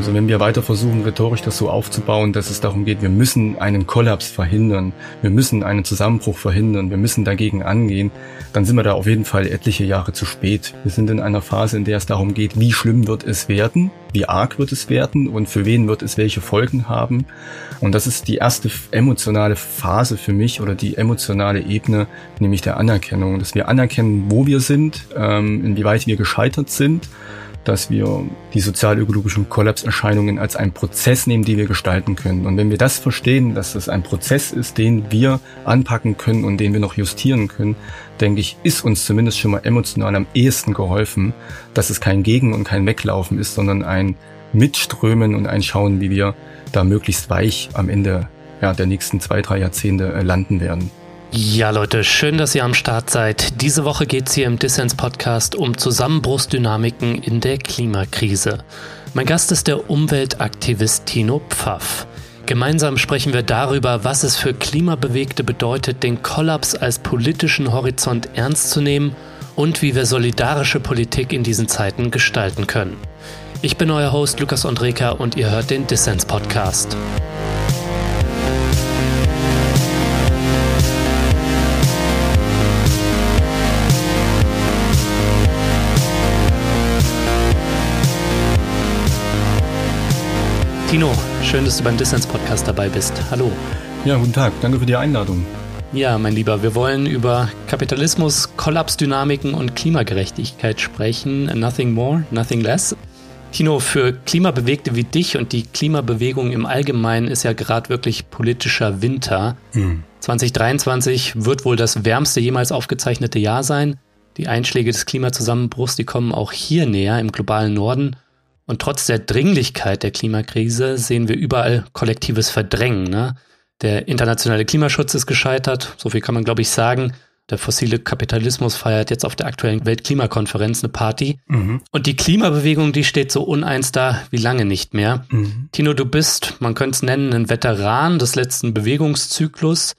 Also wenn wir weiter versuchen, rhetorisch das so aufzubauen, dass es darum geht, wir müssen einen Kollaps verhindern, wir müssen einen Zusammenbruch verhindern, wir müssen dagegen angehen, dann sind wir da auf jeden Fall etliche Jahre zu spät. Wir sind in einer Phase, in der es darum geht, wie schlimm wird es werden, wie arg wird es werden und für wen wird es welche Folgen haben. Und das ist die erste emotionale Phase für mich oder die emotionale Ebene, nämlich der Anerkennung, dass wir anerkennen, wo wir sind, ähm, inwieweit wir gescheitert sind dass wir die sozialökologischen Kollapserscheinungen als einen Prozess nehmen, den wir gestalten können. Und wenn wir das verstehen, dass das ein Prozess ist, den wir anpacken können und den wir noch justieren können, denke ich, ist uns zumindest schon mal emotional am ehesten geholfen, dass es kein Gegen- und kein Weglaufen ist, sondern ein Mitströmen und ein Schauen, wie wir da möglichst weich am Ende ja, der nächsten zwei, drei Jahrzehnte äh, landen werden. Ja, Leute, schön, dass ihr am Start seid. Diese Woche geht es hier im Dissens Podcast um Zusammenbruchsdynamiken in der Klimakrise. Mein Gast ist der Umweltaktivist Tino Pfaff. Gemeinsam sprechen wir darüber, was es für Klimabewegte bedeutet, den Kollaps als politischen Horizont ernst zu nehmen und wie wir solidarische Politik in diesen Zeiten gestalten können. Ich bin euer Host Lukas Andreka und ihr hört den Dissens Podcast. Tino, schön, dass du beim Dissens Podcast dabei bist. Hallo. Ja, guten Tag. Danke für die Einladung. Ja, mein Lieber, wir wollen über Kapitalismus, Kollapsdynamiken und Klimagerechtigkeit sprechen. Nothing more, nothing less. Tino, für Klimabewegte wie dich und die Klimabewegung im Allgemeinen ist ja gerade wirklich politischer Winter. Mhm. 2023 wird wohl das wärmste jemals aufgezeichnete Jahr sein. Die Einschläge des Klimazusammenbruchs, die kommen auch hier näher im globalen Norden. Und trotz der Dringlichkeit der Klimakrise sehen wir überall kollektives Verdrängen. Ne? Der internationale Klimaschutz ist gescheitert, so viel kann man, glaube ich, sagen. Der fossile Kapitalismus feiert jetzt auf der aktuellen Weltklimakonferenz eine Party. Mhm. Und die Klimabewegung, die steht so uneins da wie lange nicht mehr. Mhm. Tino, du bist, man könnte es nennen, ein Veteran des letzten Bewegungszyklus.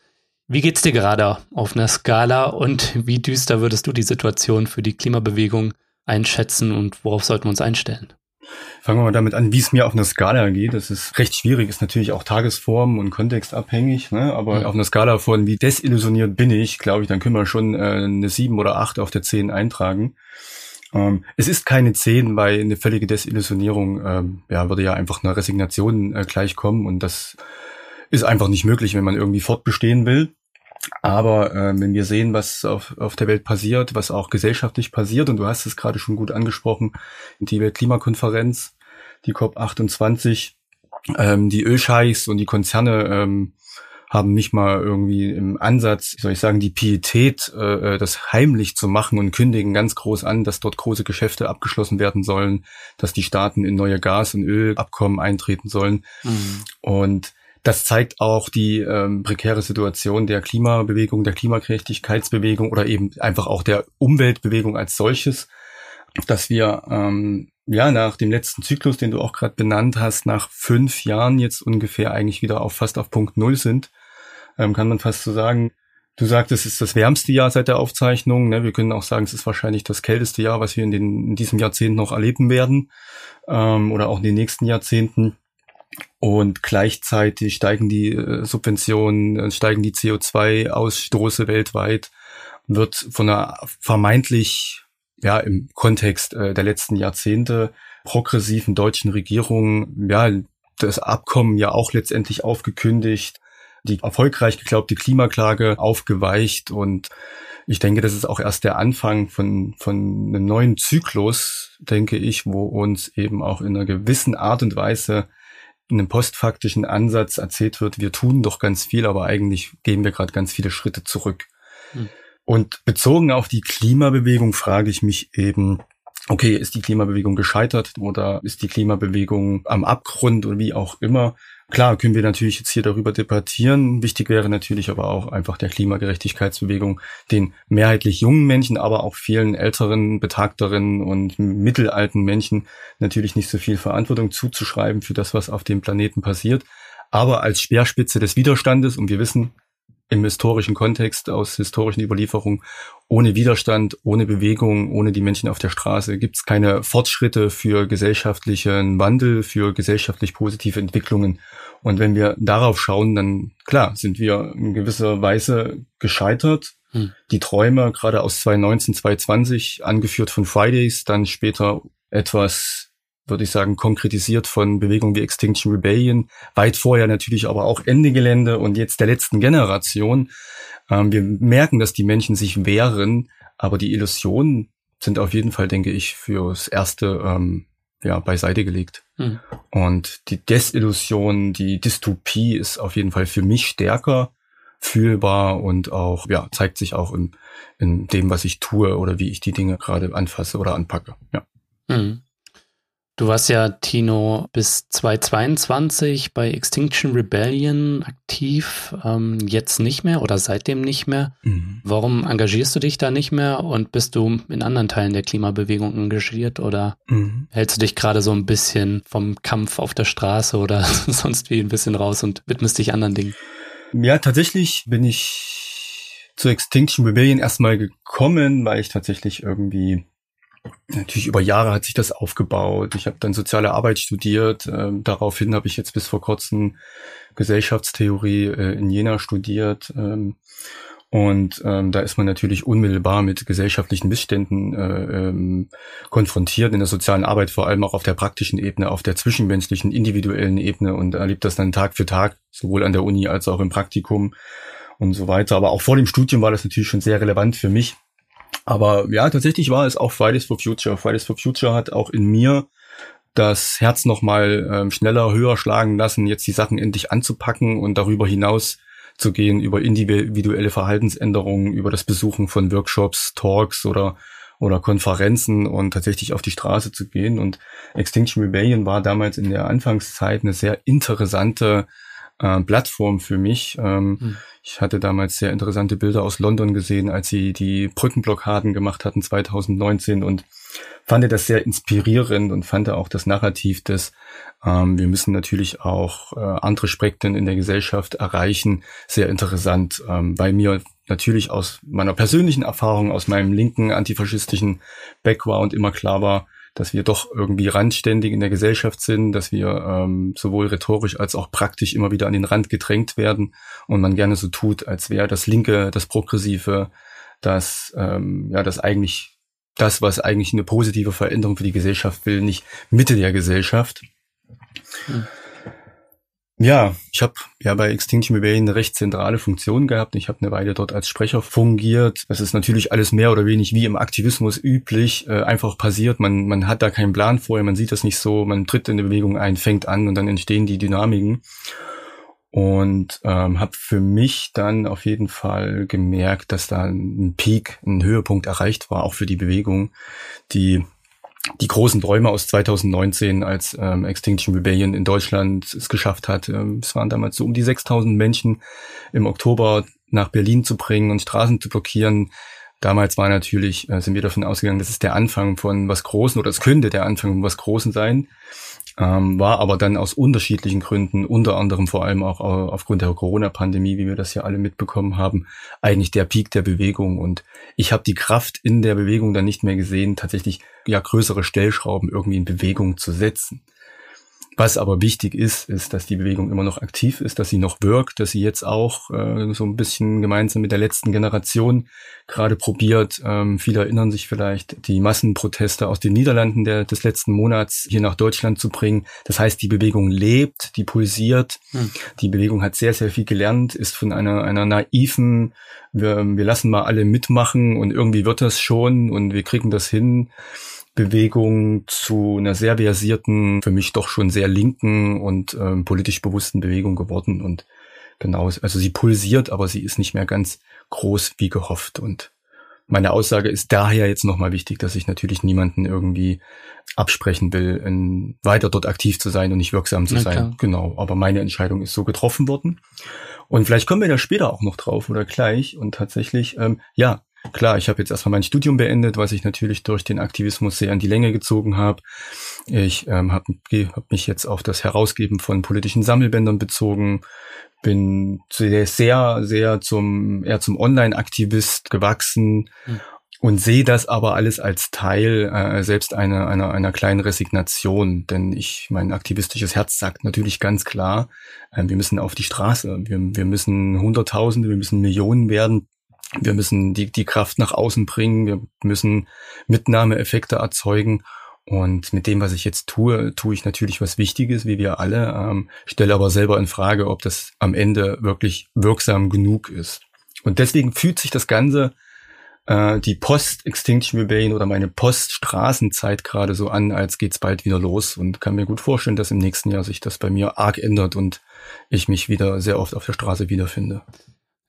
Wie geht's dir gerade auf einer Skala und wie düster würdest du die Situation für die Klimabewegung einschätzen und worauf sollten wir uns einstellen? Fangen wir mal damit an, wie es mir auf einer Skala geht. Das ist recht schwierig, ist natürlich auch Tagesform und kontextabhängig, ne? aber mhm. auf einer Skala von wie desillusioniert bin ich, glaube ich, dann können wir schon äh, eine 7 oder 8 auf der 10 eintragen. Ähm, es ist keine 10, weil eine völlige Desillusionierung ähm, ja, würde ja einfach einer Resignation äh, gleichkommen und das ist einfach nicht möglich, wenn man irgendwie fortbestehen will. Aber äh, wenn wir sehen, was auf, auf der Welt passiert, was auch gesellschaftlich passiert, und du hast es gerade schon gut angesprochen, die Weltklimakonferenz, die COP28, ähm, die Ölscheichs und die Konzerne ähm, haben nicht mal irgendwie im Ansatz, soll ich sagen, die Pietät, äh, äh, das heimlich zu machen und kündigen ganz groß an, dass dort große Geschäfte abgeschlossen werden sollen, dass die Staaten in neue Gas- und Ölabkommen eintreten sollen. Mhm. Und das zeigt auch die ähm, prekäre Situation der Klimabewegung, der Klimagerechtigkeitsbewegung oder eben einfach auch der Umweltbewegung als solches, dass wir ähm, ja nach dem letzten Zyklus, den du auch gerade benannt hast, nach fünf Jahren jetzt ungefähr eigentlich wieder auf fast auf Punkt Null sind, ähm, kann man fast so sagen. Du sagtest, es ist das wärmste Jahr seit der Aufzeichnung. Ne? Wir können auch sagen, es ist wahrscheinlich das kälteste Jahr, was wir in, den, in diesem Jahrzehnt noch erleben werden ähm, oder auch in den nächsten Jahrzehnten. Und gleichzeitig steigen die äh, Subventionen, äh, steigen die CO2-Ausstoße weltweit, wird von einer vermeintlich, ja, im Kontext äh, der letzten Jahrzehnte progressiven deutschen Regierung, ja, das Abkommen ja auch letztendlich aufgekündigt, die erfolgreich geglaubte Klimaklage aufgeweicht. Und ich denke, das ist auch erst der Anfang von, von einem neuen Zyklus, denke ich, wo uns eben auch in einer gewissen Art und Weise in einem postfaktischen Ansatz erzählt wird, wir tun doch ganz viel, aber eigentlich gehen wir gerade ganz viele Schritte zurück. Hm. Und bezogen auf die Klimabewegung frage ich mich eben, okay, ist die Klimabewegung gescheitert oder ist die Klimabewegung am Abgrund oder wie auch immer? Klar, können wir natürlich jetzt hier darüber debattieren. Wichtig wäre natürlich aber auch einfach der Klimagerechtigkeitsbewegung, den mehrheitlich jungen Menschen, aber auch vielen älteren, betagteren und mittelalten Menschen natürlich nicht so viel Verantwortung zuzuschreiben für das, was auf dem Planeten passiert. Aber als Speerspitze des Widerstandes, und wir wissen, im historischen Kontext, aus historischen Überlieferungen, ohne Widerstand, ohne Bewegung, ohne die Menschen auf der Straße gibt es keine Fortschritte für gesellschaftlichen Wandel, für gesellschaftlich positive Entwicklungen. Und wenn wir darauf schauen, dann klar sind wir in gewisser Weise gescheitert. Hm. Die Träume, gerade aus 2019, 2020, angeführt von Fridays, dann später etwas würde ich sagen, konkretisiert von Bewegungen wie Extinction Rebellion, weit vorher natürlich aber auch Ende Gelände und jetzt der letzten Generation. Ähm, wir merken, dass die Menschen sich wehren, aber die Illusionen sind auf jeden Fall, denke ich, fürs Erste ähm, ja, beiseite gelegt. Hm. Und die Desillusion, die Dystopie ist auf jeden Fall für mich stärker fühlbar und auch, ja, zeigt sich auch in, in dem, was ich tue oder wie ich die Dinge gerade anfasse oder anpacke. Ja. Hm. Du warst ja, Tino, bis 2022 bei Extinction Rebellion aktiv, ähm, jetzt nicht mehr oder seitdem nicht mehr. Mhm. Warum engagierst du dich da nicht mehr und bist du in anderen Teilen der Klimabewegung engagiert oder mhm. hältst du dich gerade so ein bisschen vom Kampf auf der Straße oder sonst wie ein bisschen raus und widmest dich anderen Dingen? Ja, tatsächlich bin ich zu Extinction Rebellion erstmal gekommen, weil ich tatsächlich irgendwie Natürlich über Jahre hat sich das aufgebaut. Ich habe dann soziale Arbeit studiert. Ähm, daraufhin habe ich jetzt bis vor kurzem Gesellschaftstheorie äh, in Jena studiert. Ähm, und ähm, da ist man natürlich unmittelbar mit gesellschaftlichen Missständen äh, ähm, konfrontiert in der sozialen Arbeit, vor allem auch auf der praktischen Ebene, auf der zwischenmenschlichen, individuellen Ebene und erlebt das dann Tag für Tag, sowohl an der Uni als auch im Praktikum und so weiter. Aber auch vor dem Studium war das natürlich schon sehr relevant für mich, aber ja, tatsächlich war es auch Fridays for Future. Fridays for Future hat auch in mir das Herz nochmal ähm, schneller, höher schlagen lassen, jetzt die Sachen endlich anzupacken und darüber hinaus zu gehen, über individuelle Verhaltensänderungen, über das Besuchen von Workshops, Talks oder oder Konferenzen und tatsächlich auf die Straße zu gehen. Und Extinction Rebellion war damals in der Anfangszeit eine sehr interessante äh, Plattform für mich. Ähm, hm. Ich hatte damals sehr interessante Bilder aus London gesehen, als sie die Brückenblockaden gemacht hatten 2019 und fand das sehr inspirierend und fand auch das Narrativ des ähm, wir müssen natürlich auch äh, andere Spektren in der Gesellschaft erreichen, sehr interessant, ähm, weil mir natürlich aus meiner persönlichen Erfahrung, aus meinem linken antifaschistischen Background immer klar war, dass wir doch irgendwie randständig in der Gesellschaft sind, dass wir ähm, sowohl rhetorisch als auch praktisch immer wieder an den Rand gedrängt werden und man gerne so tut, als wäre das Linke, das Progressive, das ähm, ja das eigentlich das, was eigentlich eine positive Veränderung für die Gesellschaft will, nicht Mitte der Gesellschaft. Hm. Ja, ich habe ja bei Extinction Rebellion eine recht zentrale Funktion gehabt. Ich habe eine Weile dort als Sprecher fungiert. Das ist natürlich alles mehr oder weniger wie im Aktivismus üblich, äh, einfach passiert. Man, man hat da keinen Plan vorher, man sieht das nicht so, man tritt in die Bewegung ein, fängt an und dann entstehen die Dynamiken. Und ähm, habe für mich dann auf jeden Fall gemerkt, dass da ein Peak, ein Höhepunkt erreicht war, auch für die Bewegung, die die großen Träume aus 2019, als ähm, Extinction Rebellion in Deutschland es geschafft hat. Ähm, es waren damals so um die 6000 Menschen im Oktober nach Berlin zu bringen und Straßen zu blockieren. Damals war natürlich, äh, sind wir davon ausgegangen, das ist der Anfang von was Großen oder es könnte der Anfang von was Großen sein ähm, war aber dann aus unterschiedlichen Gründen, unter anderem vor allem auch aufgrund der Corona-Pandemie, wie wir das ja alle mitbekommen haben, eigentlich der Peak der Bewegung. Und ich habe die Kraft in der Bewegung dann nicht mehr gesehen, tatsächlich ja größere Stellschrauben irgendwie in Bewegung zu setzen. Was aber wichtig ist, ist, dass die Bewegung immer noch aktiv ist, dass sie noch wirkt, dass sie jetzt auch äh, so ein bisschen gemeinsam mit der letzten Generation gerade probiert. Ähm, viele erinnern sich vielleicht, die Massenproteste aus den Niederlanden der, des letzten Monats hier nach Deutschland zu bringen. Das heißt, die Bewegung lebt, die pulsiert. Hm. Die Bewegung hat sehr, sehr viel gelernt, ist von einer, einer naiven, wir, wir lassen mal alle mitmachen und irgendwie wird das schon und wir kriegen das hin Bewegung zu einer sehr versierten, für mich doch schon sehr linken und ähm, politisch bewussten Bewegung geworden. Und genau, also sie pulsiert, aber sie ist nicht mehr ganz groß wie gehofft. Und meine Aussage ist daher jetzt nochmal wichtig, dass ich natürlich niemanden irgendwie absprechen will, weiter dort aktiv zu sein und nicht wirksam zu sein. Klar. Genau. Aber meine Entscheidung ist so getroffen worden. Und vielleicht kommen wir da später auch noch drauf oder gleich. Und tatsächlich, ähm, ja, Klar, ich habe jetzt erstmal mein Studium beendet, was ich natürlich durch den Aktivismus sehr an die Länge gezogen habe. Ich ähm, habe hab mich jetzt auf das Herausgeben von politischen Sammelbändern bezogen, bin sehr, sehr zum, eher zum Online-Aktivist gewachsen. Mhm und sehe das aber alles als Teil äh, selbst einer, einer, einer kleinen Resignation. Denn ich, mein aktivistisches Herz sagt natürlich ganz klar, äh, wir müssen auf die Straße, wir, wir müssen Hunderttausende, wir müssen Millionen werden, wir müssen die, die Kraft nach außen bringen, wir müssen Mitnahmeeffekte erzeugen. Und mit dem, was ich jetzt tue, tue ich natürlich was Wichtiges, wie wir alle, ähm, stelle aber selber in Frage, ob das am Ende wirklich wirksam genug ist. Und deswegen fühlt sich das Ganze äh, die Post-Extinction Rebellion oder meine Post-Straßenzeit gerade so an, als geht's bald wieder los und kann mir gut vorstellen, dass im nächsten Jahr sich das bei mir arg ändert und ich mich wieder sehr oft auf der Straße wiederfinde.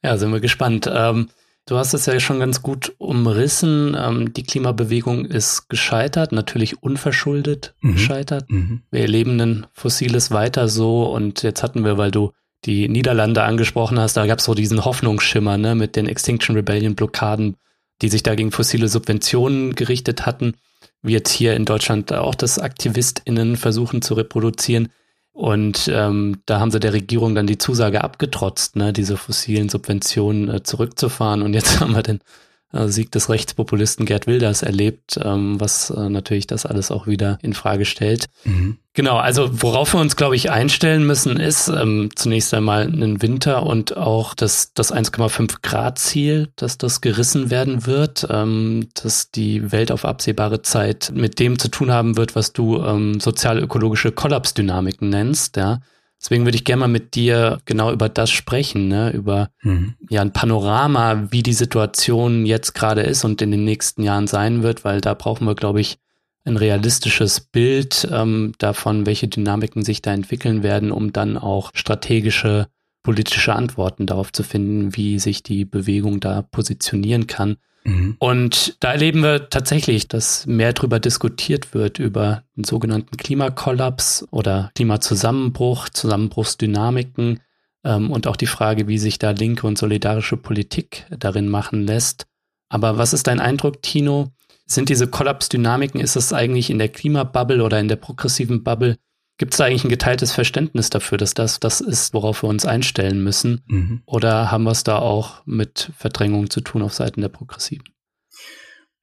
Ja, sind wir gespannt. Ähm, du hast es ja schon ganz gut umrissen. Ähm, die Klimabewegung ist gescheitert, natürlich unverschuldet mhm. gescheitert. Mhm. Wir erleben ein fossiles weiter so und jetzt hatten wir, weil du die Niederlande angesprochen hast, da gab es so diesen Hoffnungsschimmer ne, mit den Extinction Rebellion Blockaden die sich da gegen fossile Subventionen gerichtet hatten, wie jetzt hier in Deutschland auch das AktivistInnen versuchen zu reproduzieren. Und ähm, da haben sie der Regierung dann die Zusage abgetrotzt, ne, diese fossilen Subventionen äh, zurückzufahren. Und jetzt haben wir den Sieg des Rechtspopulisten Gerd Wilders erlebt, ähm, was äh, natürlich das alles auch wieder in Frage stellt. Mhm. Genau, also worauf wir uns, glaube ich, einstellen müssen, ist ähm, zunächst einmal einen Winter und auch das, das 1,5 Grad Ziel, dass das gerissen werden wird, ähm, dass die Welt auf absehbare Zeit mit dem zu tun haben wird, was du ähm, sozial-ökologische Kollapsdynamiken nennst, ja. Deswegen würde ich gerne mal mit dir genau über das sprechen, ne? über mhm. ja ein Panorama, wie die Situation jetzt gerade ist und in den nächsten Jahren sein wird, weil da brauchen wir, glaube ich, ein realistisches Bild ähm, davon, welche Dynamiken sich da entwickeln werden, um dann auch strategische politische Antworten darauf zu finden, wie sich die Bewegung da positionieren kann. Mhm. Und da erleben wir tatsächlich, dass mehr darüber diskutiert wird, über den sogenannten Klimakollaps oder Klimazusammenbruch, Zusammenbruchsdynamiken ähm, und auch die Frage, wie sich da linke und solidarische Politik darin machen lässt. Aber was ist dein Eindruck, Tino? Sind diese Kollapsdynamiken, ist es eigentlich in der Klimabubble oder in der progressiven Bubble, gibt es da eigentlich ein geteiltes Verständnis dafür, dass das das ist, worauf wir uns einstellen müssen? Mhm. Oder haben wir es da auch mit Verdrängung zu tun auf Seiten der Progressiven?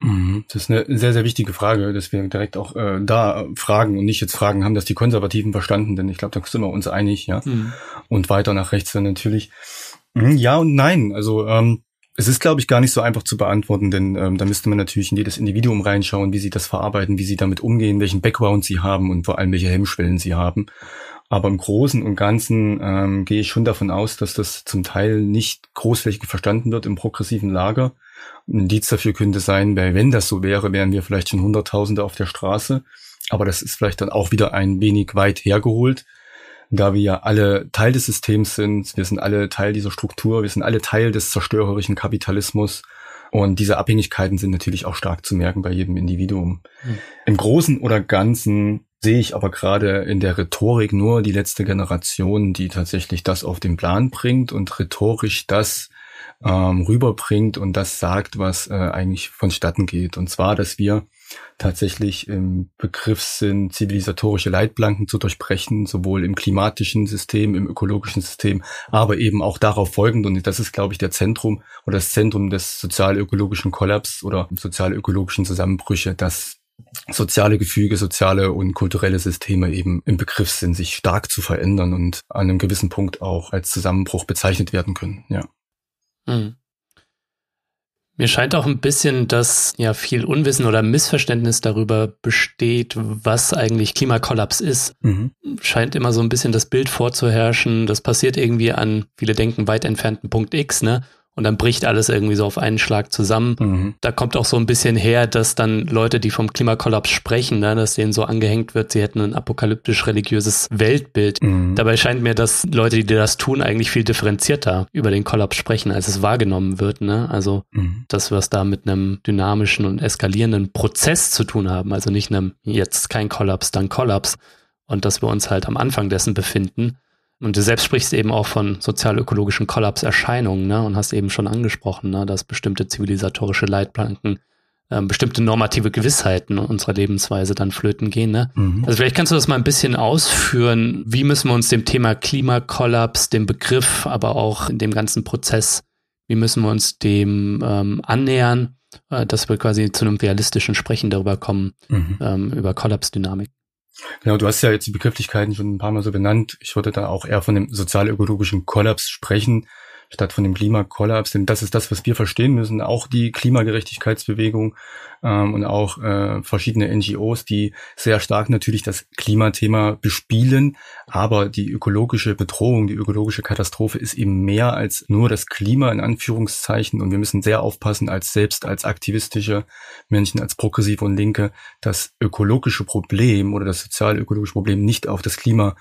Mhm. Das ist eine sehr, sehr wichtige Frage, dass wir direkt auch äh, da fragen und nicht jetzt fragen, haben das die Konservativen verstanden? Denn ich glaube, da sind wir uns einig, ja. Mhm. Und weiter nach rechts dann natürlich. Mhm, ja und nein. Also ähm, es ist, glaube ich, gar nicht so einfach zu beantworten, denn ähm, da müsste man natürlich in jedes Individuum reinschauen, wie sie das verarbeiten, wie sie damit umgehen, welchen Background sie haben und vor allem welche Hemmschwellen sie haben. Aber im Großen und Ganzen ähm, gehe ich schon davon aus, dass das zum Teil nicht großflächig verstanden wird im progressiven Lager. Ein Indiz dafür könnte sein, weil wenn das so wäre, wären wir vielleicht schon Hunderttausende auf der Straße. Aber das ist vielleicht dann auch wieder ein wenig weit hergeholt da wir ja alle Teil des Systems sind, wir sind alle Teil dieser Struktur, wir sind alle Teil des zerstörerischen Kapitalismus. Und diese Abhängigkeiten sind natürlich auch stark zu merken bei jedem Individuum. Mhm. Im Großen oder Ganzen sehe ich aber gerade in der Rhetorik nur die letzte Generation, die tatsächlich das auf den Plan bringt und rhetorisch das ähm, rüberbringt und das sagt, was äh, eigentlich vonstatten geht. Und zwar, dass wir tatsächlich im Begriff sind, zivilisatorische Leitplanken zu durchbrechen, sowohl im klimatischen System, im ökologischen System, aber eben auch darauf folgend. Und das ist, glaube ich, der Zentrum oder das Zentrum des sozial-ökologischen Kollaps oder sozial-ökologischen Zusammenbrüche, dass soziale Gefüge, soziale und kulturelle Systeme eben im Begriff sind, sich stark zu verändern und an einem gewissen Punkt auch als Zusammenbruch bezeichnet werden können. Ja. Mhm. Mir scheint auch ein bisschen, dass ja viel Unwissen oder Missverständnis darüber besteht, was eigentlich Klimakollaps ist. Mhm. Scheint immer so ein bisschen das Bild vorzuherrschen. Das passiert irgendwie an, viele denken, weit entfernten Punkt X, ne? Und dann bricht alles irgendwie so auf einen Schlag zusammen. Mhm. Da kommt auch so ein bisschen her, dass dann Leute, die vom Klimakollaps sprechen, ne, dass denen so angehängt wird, sie hätten ein apokalyptisch-religiöses Weltbild. Mhm. Dabei scheint mir, dass Leute, die das tun, eigentlich viel differenzierter über den Kollaps sprechen, als es wahrgenommen wird. Ne? Also, mhm. dass wir es da mit einem dynamischen und eskalierenden Prozess zu tun haben. Also nicht einem jetzt kein Kollaps, dann Kollaps. Und dass wir uns halt am Anfang dessen befinden. Und du selbst sprichst eben auch von sozial-ökologischen Kollapserscheinungen ne? und hast eben schon angesprochen, ne? dass bestimmte zivilisatorische Leitplanken ähm, bestimmte normative Gewissheiten unserer Lebensweise dann flöten gehen. Ne? Mhm. Also vielleicht kannst du das mal ein bisschen ausführen. Wie müssen wir uns dem Thema Klimakollaps, dem Begriff, aber auch in dem ganzen Prozess, wie müssen wir uns dem ähm, annähern, äh, dass wir quasi zu einem realistischen Sprechen darüber kommen, mhm. ähm, über Kollapsdynamik? Genau, du hast ja jetzt die Begrifflichkeiten schon ein paar Mal so benannt. Ich würde da auch eher von dem sozial-ökologischen Kollaps sprechen statt von dem Klimakollaps. Denn das ist das, was wir verstehen müssen. Auch die Klimagerechtigkeitsbewegung ähm, und auch äh, verschiedene NGOs, die sehr stark natürlich das Klimathema bespielen. Aber die ökologische Bedrohung, die ökologische Katastrophe ist eben mehr als nur das Klima in Anführungszeichen. Und wir müssen sehr aufpassen, als selbst als aktivistische Menschen, als Progressive und Linke, das ökologische Problem oder das sozial-ökologische Problem nicht auf das Klima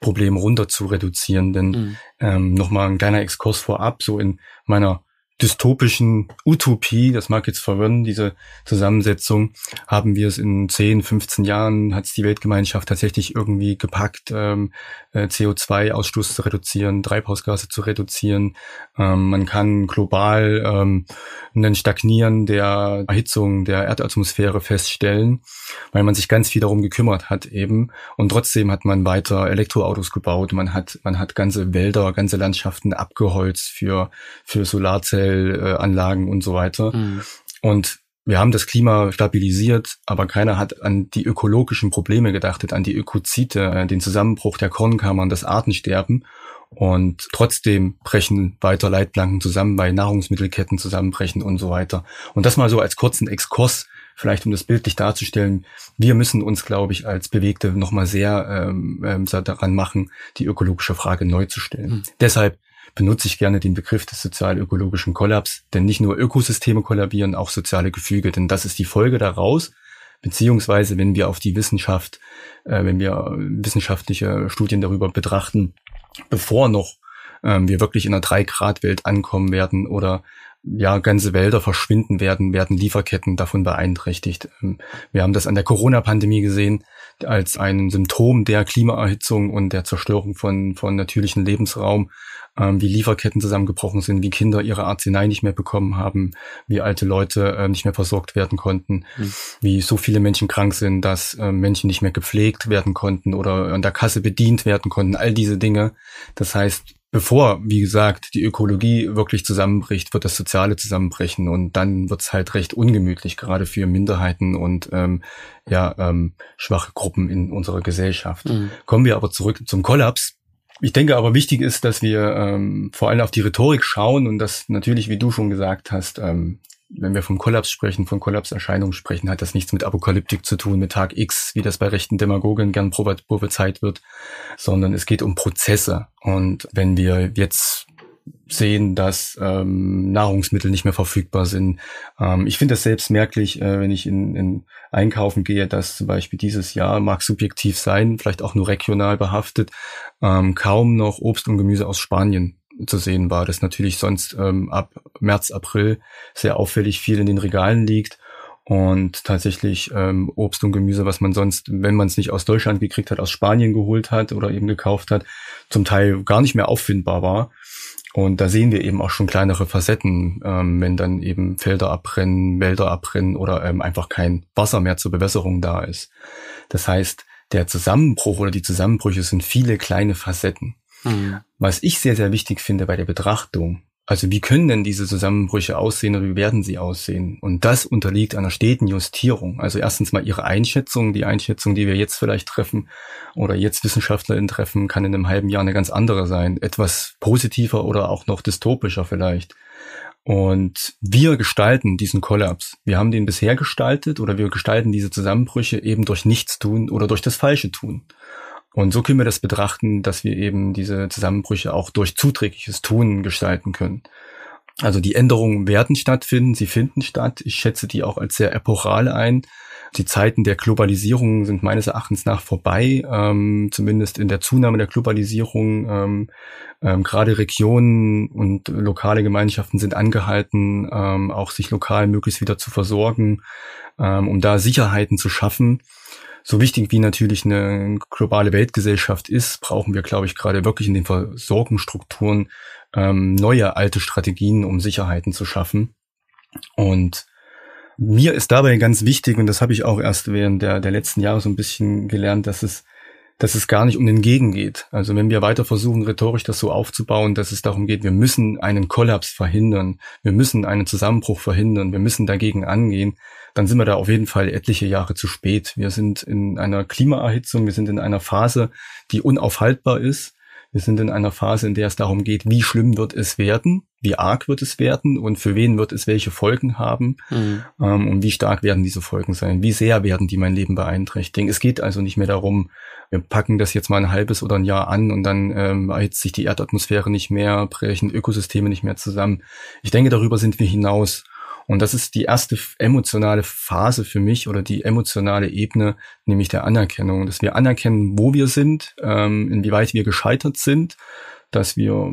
Problem runter zu reduzieren. Denn mhm. ähm, nochmal ein kleiner Exkurs vorab, so in meiner dystopischen Utopie, das mag jetzt verwirren, diese Zusammensetzung, haben wir es in 10, 15 Jahren, hat es die Weltgemeinschaft tatsächlich irgendwie gepackt, ähm, äh, CO2-Ausstoß zu reduzieren, Treibhausgase zu reduzieren. Ähm, man kann global ähm, einen Stagnieren der Erhitzung der Erdatmosphäre feststellen, weil man sich ganz viel darum gekümmert hat eben. Und trotzdem hat man weiter Elektroautos gebaut, man hat, man hat ganze Wälder, ganze Landschaften abgeholzt für, für Solarzellen Abfallanlagen und so weiter. Mhm. Und wir haben das Klima stabilisiert, aber keiner hat an die ökologischen Probleme gedacht, an die Ökozite, äh, den Zusammenbruch der Kornkammern, das Artensterben. Und trotzdem brechen weiter Leitplanken zusammen, weil Nahrungsmittelketten zusammenbrechen und so weiter. Und das mal so als kurzen Exkurs, vielleicht um das bildlich darzustellen. Wir müssen uns, glaube ich, als Bewegte nochmal sehr ähm, ähm, daran machen, die ökologische Frage neu zu stellen. Mhm. Deshalb benutze ich gerne den Begriff des sozial-ökologischen Kollaps, denn nicht nur Ökosysteme kollabieren, auch soziale Gefüge, denn das ist die Folge daraus, beziehungsweise wenn wir auf die Wissenschaft, äh, wenn wir wissenschaftliche Studien darüber betrachten, bevor noch ähm, wir wirklich in einer Drei-Grad-Welt ankommen werden oder ja, ganze Wälder verschwinden werden, werden Lieferketten davon beeinträchtigt. Ähm, wir haben das an der Corona-Pandemie gesehen als ein Symptom der Klimaerhitzung und der Zerstörung von, von natürlichen Lebensraum ähm, wie Lieferketten zusammengebrochen sind, wie Kinder ihre Arznei nicht mehr bekommen haben, wie alte Leute äh, nicht mehr versorgt werden konnten, mhm. wie so viele Menschen krank sind, dass äh, Menschen nicht mehr gepflegt werden konnten oder an der Kasse bedient werden konnten, all diese Dinge. Das heißt, bevor, wie gesagt, die Ökologie wirklich zusammenbricht, wird das Soziale zusammenbrechen und dann wird es halt recht ungemütlich, gerade für Minderheiten und ähm, ja ähm, schwache Gruppen in unserer Gesellschaft. Mhm. Kommen wir aber zurück zum Kollaps. Ich denke aber wichtig ist, dass wir ähm, vor allem auf die Rhetorik schauen und dass natürlich, wie du schon gesagt hast, ähm, wenn wir vom Kollaps sprechen, von Kollapserscheinungen sprechen, hat das nichts mit Apokalyptik zu tun, mit Tag X, wie das bei rechten Demagogen gern prophezeit wird, sondern es geht um Prozesse. Und wenn wir jetzt sehen, dass ähm, Nahrungsmittel nicht mehr verfügbar sind. Ähm, ich finde das selbst merklich, äh, wenn ich in, in Einkaufen gehe, dass zum Beispiel dieses Jahr, mag subjektiv sein, vielleicht auch nur regional behaftet, ähm, kaum noch Obst und Gemüse aus Spanien zu sehen war, das natürlich sonst ähm, ab März, April sehr auffällig viel in den Regalen liegt und tatsächlich ähm, Obst und Gemüse, was man sonst, wenn man es nicht aus Deutschland gekriegt hat, aus Spanien geholt hat oder eben gekauft hat, zum Teil gar nicht mehr auffindbar war. Und da sehen wir eben auch schon kleinere Facetten, ähm, wenn dann eben Felder abbrennen, Wälder abbrennen oder ähm, einfach kein Wasser mehr zur Bewässerung da ist. Das heißt, der Zusammenbruch oder die Zusammenbrüche sind viele kleine Facetten. Mhm. Was ich sehr, sehr wichtig finde bei der Betrachtung, also wie können denn diese Zusammenbrüche aussehen oder wie werden sie aussehen? Und das unterliegt einer steten Justierung. Also erstens mal ihre Einschätzung. Die Einschätzung, die wir jetzt vielleicht treffen oder jetzt WissenschaftlerInnen treffen, kann in einem halben Jahr eine ganz andere sein. Etwas positiver oder auch noch dystopischer vielleicht. Und wir gestalten diesen Kollaps. Wir haben den bisher gestaltet oder wir gestalten diese Zusammenbrüche eben durch Nichtstun oder durch das Falsche tun. Und so können wir das betrachten, dass wir eben diese Zusammenbrüche auch durch zuträgliches Tun gestalten können. Also die Änderungen werden stattfinden, sie finden statt. Ich schätze die auch als sehr epochal ein. Die Zeiten der Globalisierung sind meines Erachtens nach vorbei, ähm, zumindest in der Zunahme der Globalisierung. Ähm, ähm, gerade Regionen und lokale Gemeinschaften sind angehalten, ähm, auch sich lokal möglichst wieder zu versorgen, ähm, um da Sicherheiten zu schaffen so wichtig wie natürlich eine globale Weltgesellschaft ist, brauchen wir, glaube ich, gerade wirklich in den Versorgungsstrukturen ähm, neue alte Strategien, um Sicherheiten zu schaffen. Und Mir ist dabei ganz wichtig, und das habe ich auch erst während der, der letzten Jahre so ein bisschen gelernt, dass es dass es gar nicht um den Gegen geht. Also wenn wir weiter versuchen, rhetorisch das so aufzubauen, dass es darum geht, wir müssen einen Kollaps verhindern, wir müssen einen Zusammenbruch verhindern, wir müssen dagegen angehen, dann sind wir da auf jeden Fall etliche Jahre zu spät. Wir sind in einer Klimaerhitzung, wir sind in einer Phase, die unaufhaltbar ist. Wir sind in einer Phase, in der es darum geht, wie schlimm wird es werden, wie arg wird es werden und für wen wird es welche Folgen haben mhm. ähm, und wie stark werden diese Folgen sein, wie sehr werden die mein Leben beeinträchtigen. Es geht also nicht mehr darum, wir packen das jetzt mal ein halbes oder ein Jahr an und dann ähm, erhitzt sich die Erdatmosphäre nicht mehr, brechen Ökosysteme nicht mehr zusammen. Ich denke, darüber sind wir hinaus. Und das ist die erste emotionale Phase für mich oder die emotionale Ebene, nämlich der Anerkennung, dass wir anerkennen, wo wir sind, ähm, inwieweit wir gescheitert sind, dass wir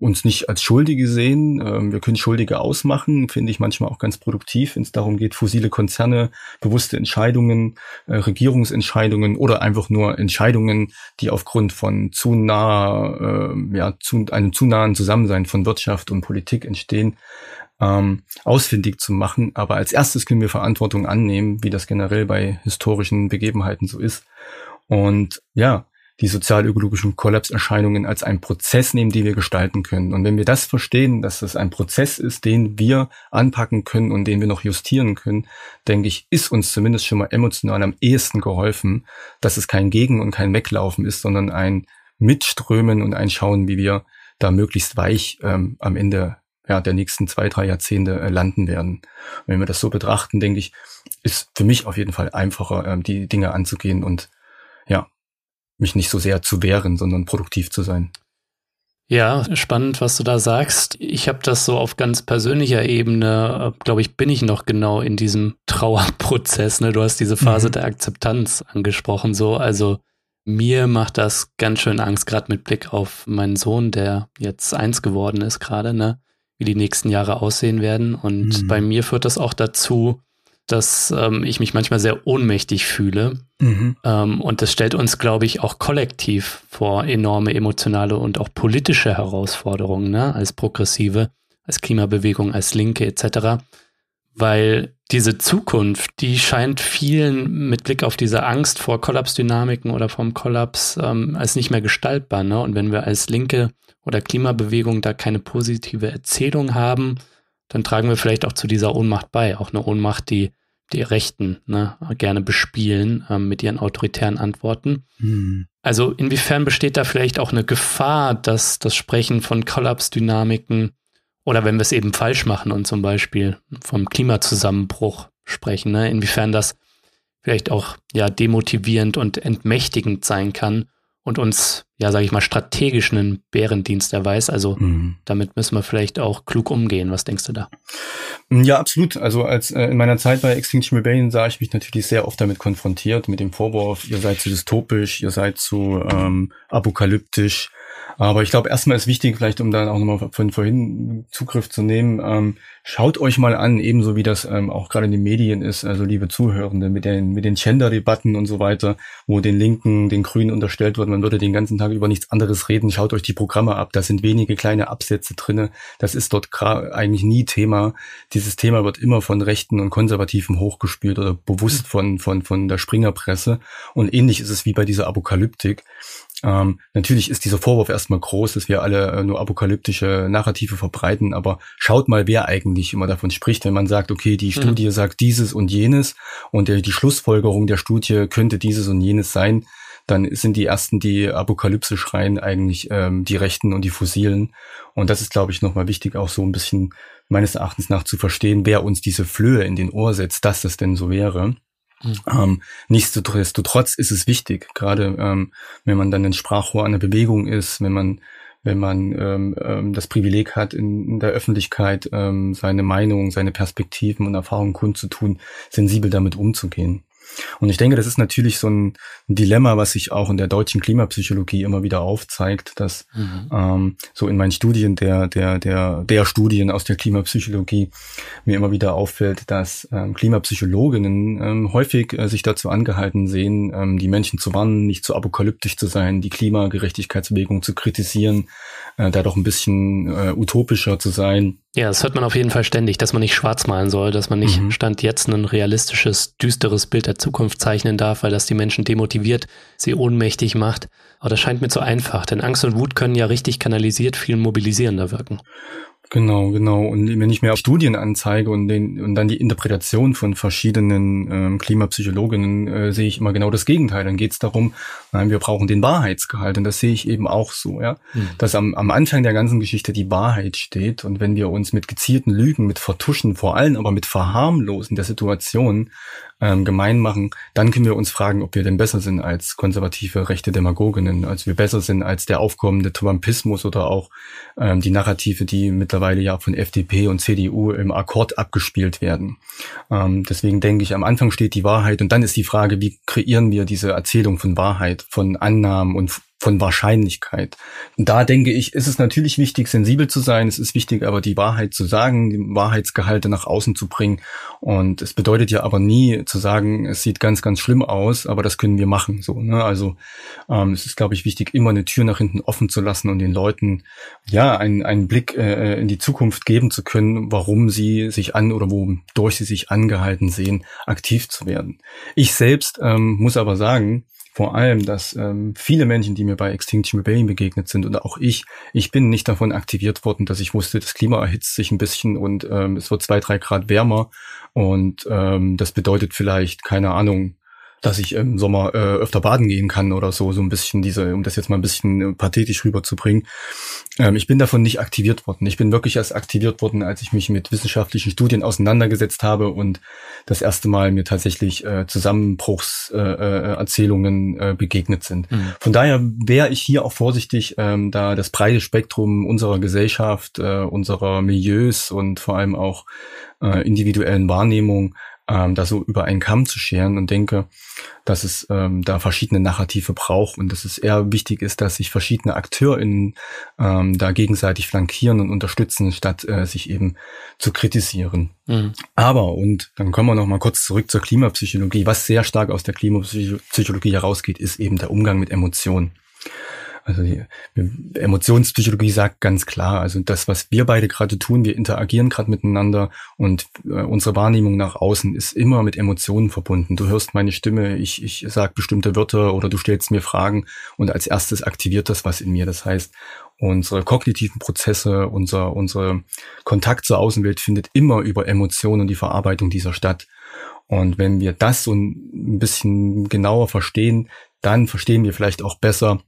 uns nicht als Schuldige sehen. Ähm, wir können Schuldige ausmachen, finde ich manchmal auch ganz produktiv, wenn es darum geht, fossile Konzerne, bewusste Entscheidungen, äh, Regierungsentscheidungen oder einfach nur Entscheidungen, die aufgrund von zu nah, äh, ja, zu, einem zu nahen Zusammensein von Wirtschaft und Politik entstehen, ähm, ausfindig zu machen. Aber als erstes können wir Verantwortung annehmen, wie das generell bei historischen Begebenheiten so ist. Und ja, die sozialökologischen Kollapserscheinungen als einen Prozess nehmen, den wir gestalten können. Und wenn wir das verstehen, dass das ein Prozess ist, den wir anpacken können und den wir noch justieren können, denke ich, ist uns zumindest schon mal emotional am ehesten geholfen, dass es kein Gegen- und kein Weglaufen ist, sondern ein Mitströmen und ein Schauen, wie wir da möglichst weich ähm, am Ende ja, der nächsten zwei, drei Jahrzehnte äh, landen werden. Und wenn wir das so betrachten, denke ich, ist für mich auf jeden Fall einfacher, ähm, die Dinge anzugehen und ja, mich nicht so sehr zu wehren, sondern produktiv zu sein. Ja, spannend, was du da sagst. Ich habe das so auf ganz persönlicher Ebene, äh, glaube ich, bin ich noch genau in diesem Trauerprozess. Ne? Du hast diese Phase mhm. der Akzeptanz angesprochen. So, also mir macht das ganz schön Angst, gerade mit Blick auf meinen Sohn, der jetzt eins geworden ist gerade, ne? Wie die nächsten Jahre aussehen werden. Und mhm. bei mir führt das auch dazu, dass ähm, ich mich manchmal sehr ohnmächtig fühle. Mhm. Ähm, und das stellt uns, glaube ich, auch kollektiv vor enorme emotionale und auch politische Herausforderungen, ne? als Progressive, als Klimabewegung, als Linke etc. Weil diese Zukunft, die scheint vielen mit Blick auf diese Angst vor Kollapsdynamiken oder vom Kollaps ähm, als nicht mehr gestaltbar. Ne? Und wenn wir als Linke oder Klimabewegung da keine positive Erzählung haben, dann tragen wir vielleicht auch zu dieser Ohnmacht bei. Auch eine Ohnmacht, die die Rechten ne, gerne bespielen ähm, mit ihren autoritären Antworten. Hm. Also inwiefern besteht da vielleicht auch eine Gefahr, dass das Sprechen von Kollapsdynamiken oder wenn wir es eben falsch machen und zum Beispiel vom Klimazusammenbruch sprechen, ne, inwiefern das vielleicht auch ja demotivierend und entmächtigend sein kann und uns, ja, sage ich mal, strategisch einen Bärendienst erweist. Also mhm. damit müssen wir vielleicht auch klug umgehen. Was denkst du da? Ja, absolut. Also als äh, in meiner Zeit bei Extinction Rebellion sah ich mich natürlich sehr oft damit konfrontiert, mit dem Vorwurf, ihr seid zu dystopisch, ihr seid zu ähm, apokalyptisch, aber ich glaube, erstmal ist wichtig, vielleicht um dann auch nochmal von vorhin Zugriff zu nehmen, ähm, schaut euch mal an, ebenso wie das ähm, auch gerade in den Medien ist, also liebe Zuhörende, mit den, mit den Gender-Debatten und so weiter, wo den Linken, den Grünen unterstellt wird, man würde den ganzen Tag über nichts anderes reden, schaut euch die Programme ab, da sind wenige kleine Absätze drinne, das ist dort eigentlich nie Thema. Dieses Thema wird immer von Rechten und Konservativen hochgespült oder bewusst von, von, von der Springerpresse und ähnlich ist es wie bei dieser Apokalyptik. Ähm, natürlich ist dieser Vorwurf erstmal groß, dass wir alle äh, nur apokalyptische Narrative verbreiten, aber schaut mal, wer eigentlich immer davon spricht, wenn man sagt, okay, die mhm. Studie sagt dieses und jenes und der, die Schlussfolgerung der Studie könnte dieses und jenes sein, dann sind die ersten, die Apokalypse schreien, eigentlich ähm, die Rechten und die Fossilen. Und das ist, glaube ich, nochmal wichtig, auch so ein bisschen meines Erachtens nach zu verstehen, wer uns diese Flöhe in den Ohr setzt, dass das denn so wäre. Mhm. Ähm, nichtsdestotrotz ist es wichtig, gerade ähm, wenn man dann ein Sprachrohr einer Bewegung ist, wenn man wenn man ähm, ähm, das Privileg hat, in, in der Öffentlichkeit ähm, seine Meinung, seine Perspektiven und Erfahrungen kundzutun, sensibel damit umzugehen. Und ich denke, das ist natürlich so ein Dilemma, was sich auch in der deutschen Klimapsychologie immer wieder aufzeigt, dass mhm. ähm, so in meinen Studien der, der, der, der Studien aus der Klimapsychologie mir immer wieder auffällt, dass ähm, Klimapsychologinnen ähm, häufig äh, sich dazu angehalten sehen, ähm, die Menschen zu warnen, nicht zu apokalyptisch zu sein, die Klimagerechtigkeitsbewegung zu kritisieren, äh, da doch ein bisschen äh, utopischer zu sein. Ja, das hört man auf jeden Fall ständig, dass man nicht schwarz malen soll, dass man nicht mhm. Stand jetzt ein realistisches, düsteres Bild der Zukunft zeichnen darf, weil das die Menschen demotiviert, sie ohnmächtig macht. Aber das scheint mir zu einfach, denn Angst und Wut können ja richtig kanalisiert viel mobilisierender wirken. Genau, genau. Und wenn ich mir auch Studien anzeige und, den, und dann die Interpretation von verschiedenen ähm, Klimapsychologinnen, äh, sehe ich immer genau das Gegenteil. Dann geht es darum, nein, wir brauchen den Wahrheitsgehalt. Und das sehe ich eben auch so, ja. Mhm. Dass am, am Anfang der ganzen Geschichte die Wahrheit steht. Und wenn wir uns mit gezielten Lügen, mit Vertuschen, vor allem aber mit Verharmlosen der Situation ähm, gemein machen, dann können wir uns fragen, ob wir denn besser sind als konservative rechte Demagoginnen, als wir besser sind als der aufkommende Trumpismus oder auch ähm, die Narrative, die mittlerweile ja von FDP und CDU im Akkord abgespielt werden. Ähm, deswegen denke ich, am Anfang steht die Wahrheit und dann ist die Frage, wie kreieren wir diese Erzählung von Wahrheit, von Annahmen und von Wahrscheinlichkeit. Da denke ich, ist es natürlich wichtig, sensibel zu sein. Es ist wichtig, aber die Wahrheit zu sagen, die Wahrheitsgehalte nach außen zu bringen. Und es bedeutet ja aber nie zu sagen, es sieht ganz, ganz schlimm aus, aber das können wir machen. So, ne? Also ähm, es ist, glaube ich, wichtig, immer eine Tür nach hinten offen zu lassen und den Leuten ja einen, einen Blick äh, in die Zukunft geben zu können, warum sie sich an oder wodurch sie sich angehalten sehen, aktiv zu werden. Ich selbst ähm, muss aber sagen, vor allem, dass ähm, viele Menschen, die mir bei Extinction Rebellion begegnet sind und auch ich, ich bin nicht davon aktiviert worden, dass ich wusste, das Klima erhitzt sich ein bisschen und ähm, es wird zwei, drei Grad wärmer. Und ähm, das bedeutet vielleicht, keine Ahnung, dass ich im Sommer äh, öfter baden gehen kann oder so, so ein bisschen diese, um das jetzt mal ein bisschen äh, pathetisch rüberzubringen. Ähm, ich bin davon nicht aktiviert worden. Ich bin wirklich erst aktiviert worden, als ich mich mit wissenschaftlichen Studien auseinandergesetzt habe und das erste Mal mir tatsächlich äh, Zusammenbruchserzählungen äh, äh, begegnet sind. Mhm. Von daher wäre ich hier auch vorsichtig, ähm, da das breite Spektrum unserer Gesellschaft, äh, unserer Milieus und vor allem auch äh, individuellen Wahrnehmung ähm, da so über einen Kamm zu scheren und denke, dass es ähm, da verschiedene Narrative braucht und dass es eher wichtig ist, dass sich verschiedene AkteurInnen ähm, da gegenseitig flankieren und unterstützen, statt äh, sich eben zu kritisieren. Mhm. Aber, und dann kommen wir noch mal kurz zurück zur Klimapsychologie. Was sehr stark aus der Klimapsychologie herausgeht, ist eben der Umgang mit Emotionen. Also die Emotionspsychologie sagt ganz klar, also das, was wir beide gerade tun, wir interagieren gerade miteinander und äh, unsere Wahrnehmung nach außen ist immer mit Emotionen verbunden. Du hörst meine Stimme, ich, ich sag bestimmte Wörter oder du stellst mir Fragen und als erstes aktiviert das was in mir. Das heißt, unsere kognitiven Prozesse, unser, unser Kontakt zur Außenwelt findet immer über Emotionen und die Verarbeitung dieser statt. Und wenn wir das so ein bisschen genauer verstehen, dann verstehen wir vielleicht auch besser,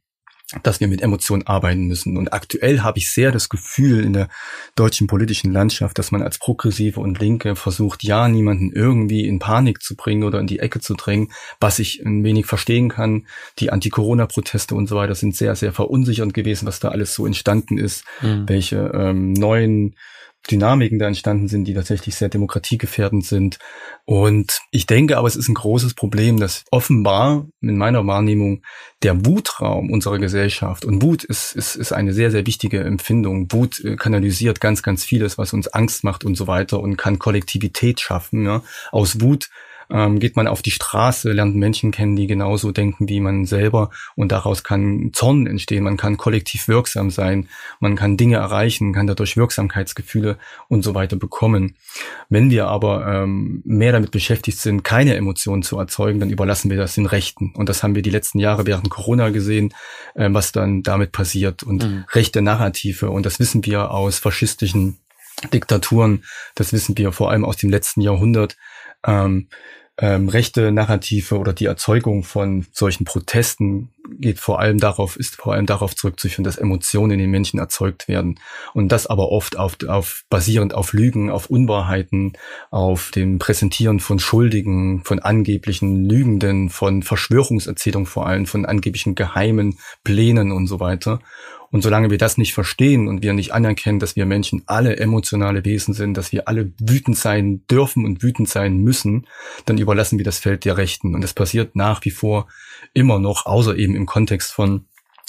dass wir mit Emotionen arbeiten müssen. Und aktuell habe ich sehr das Gefühl in der deutschen politischen Landschaft, dass man als Progressive und Linke versucht, ja, niemanden irgendwie in Panik zu bringen oder in die Ecke zu drängen, was ich ein wenig verstehen kann. Die Anti-Corona-Proteste und so weiter sind sehr, sehr verunsichernd gewesen, was da alles so entstanden ist, mhm. welche ähm, neuen Dynamiken da entstanden sind, die tatsächlich sehr demokratiegefährdend sind. Und ich denke aber, es ist ein großes Problem, dass offenbar in meiner Wahrnehmung der Wutraum unserer Gesellschaft und Wut ist, ist, ist eine sehr, sehr wichtige Empfindung. Wut äh, kanalisiert ganz, ganz vieles, was uns Angst macht und so weiter und kann Kollektivität schaffen. Ja. Aus Wut ähm, geht man auf die Straße, lernt Menschen kennen, die genauso denken wie man selber und daraus kann Zorn entstehen, man kann kollektiv wirksam sein, man kann Dinge erreichen, kann dadurch Wirksamkeitsgefühle und so weiter bekommen. Wenn wir aber ähm, mehr damit beschäftigt sind, keine Emotionen zu erzeugen, dann überlassen wir das den Rechten. Und das haben wir die letzten Jahre während Corona gesehen, äh, was dann damit passiert. Und mhm. rechte Narrative, und das wissen wir aus faschistischen Diktaturen, das wissen wir vor allem aus dem letzten Jahrhundert, ähm, ähm, rechte Narrative oder die Erzeugung von solchen Protesten geht vor allem darauf, ist vor allem darauf zurückzuführen, dass Emotionen in den Menschen erzeugt werden. Und das aber oft auf, auf basierend auf Lügen, auf Unwahrheiten, auf dem Präsentieren von Schuldigen, von angeblichen Lügenden, von Verschwörungserzählungen vor allem, von angeblichen geheimen Plänen und so weiter. Und solange wir das nicht verstehen und wir nicht anerkennen, dass wir Menschen alle emotionale Wesen sind, dass wir alle wütend sein dürfen und wütend sein müssen, dann überlassen wir das Feld der Rechten. Und das passiert nach wie vor immer noch, außer eben im Kontext von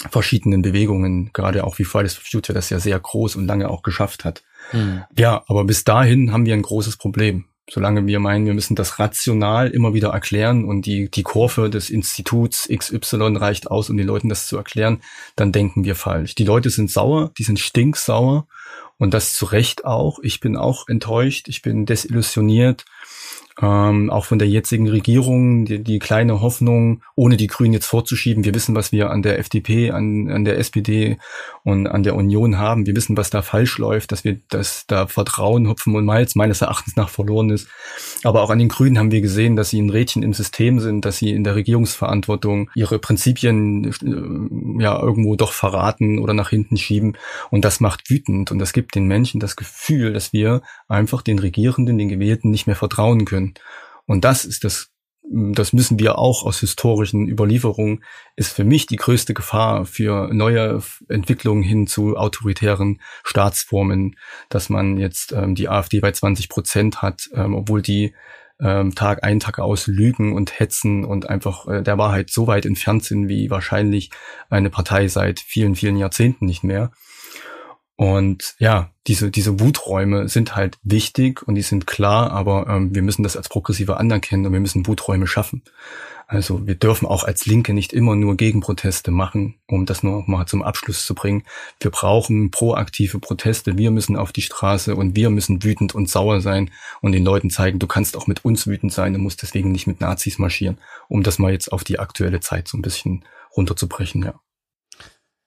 verschiedenen Bewegungen, gerade auch wie Fridays for Future das ja sehr groß und lange auch geschafft hat. Mhm. Ja, aber bis dahin haben wir ein großes Problem. Solange wir meinen, wir müssen das rational immer wieder erklären und die, die Kurve des Instituts XY reicht aus, um den Leuten das zu erklären, dann denken wir falsch. Die Leute sind sauer, die sind stinksauer und das zu Recht auch. Ich bin auch enttäuscht, ich bin desillusioniert ähm, auch von der jetzigen Regierung, die, die kleine Hoffnung, ohne die Grünen jetzt vorzuschieben. Wir wissen, was wir an der FDP, an, an der SPD und an der Union haben. Wir wissen, was da falsch läuft, dass wir, dass da Vertrauen, Hopfen und Malz meines Erachtens nach verloren ist. Aber auch an den Grünen haben wir gesehen, dass sie ein Rädchen im System sind, dass sie in der Regierungsverantwortung ihre Prinzipien äh, ja irgendwo doch verraten oder nach hinten schieben. Und das macht wütend und das gibt den Menschen das Gefühl, dass wir einfach den Regierenden, den Gewählten nicht mehr vertrauen können. Und das ist das, das müssen wir auch aus historischen Überlieferungen, ist für mich die größte Gefahr für neue Entwicklungen hin zu autoritären Staatsformen, dass man jetzt ähm, die AfD bei 20 Prozent hat, ähm, obwohl die ähm, Tag ein, Tag aus lügen und hetzen und einfach äh, der Wahrheit so weit entfernt sind wie wahrscheinlich eine Partei seit vielen, vielen Jahrzehnten nicht mehr. Und ja, diese, diese Wuträume sind halt wichtig und die sind klar, aber ähm, wir müssen das als Progressive anerkennen und wir müssen Wuträume schaffen. Also wir dürfen auch als Linke nicht immer nur Gegenproteste machen, um das nur mal zum Abschluss zu bringen. Wir brauchen proaktive Proteste. Wir müssen auf die Straße und wir müssen wütend und sauer sein und den Leuten zeigen, du kannst auch mit uns wütend sein, du musst deswegen nicht mit Nazis marschieren, um das mal jetzt auf die aktuelle Zeit so ein bisschen runterzubrechen, ja.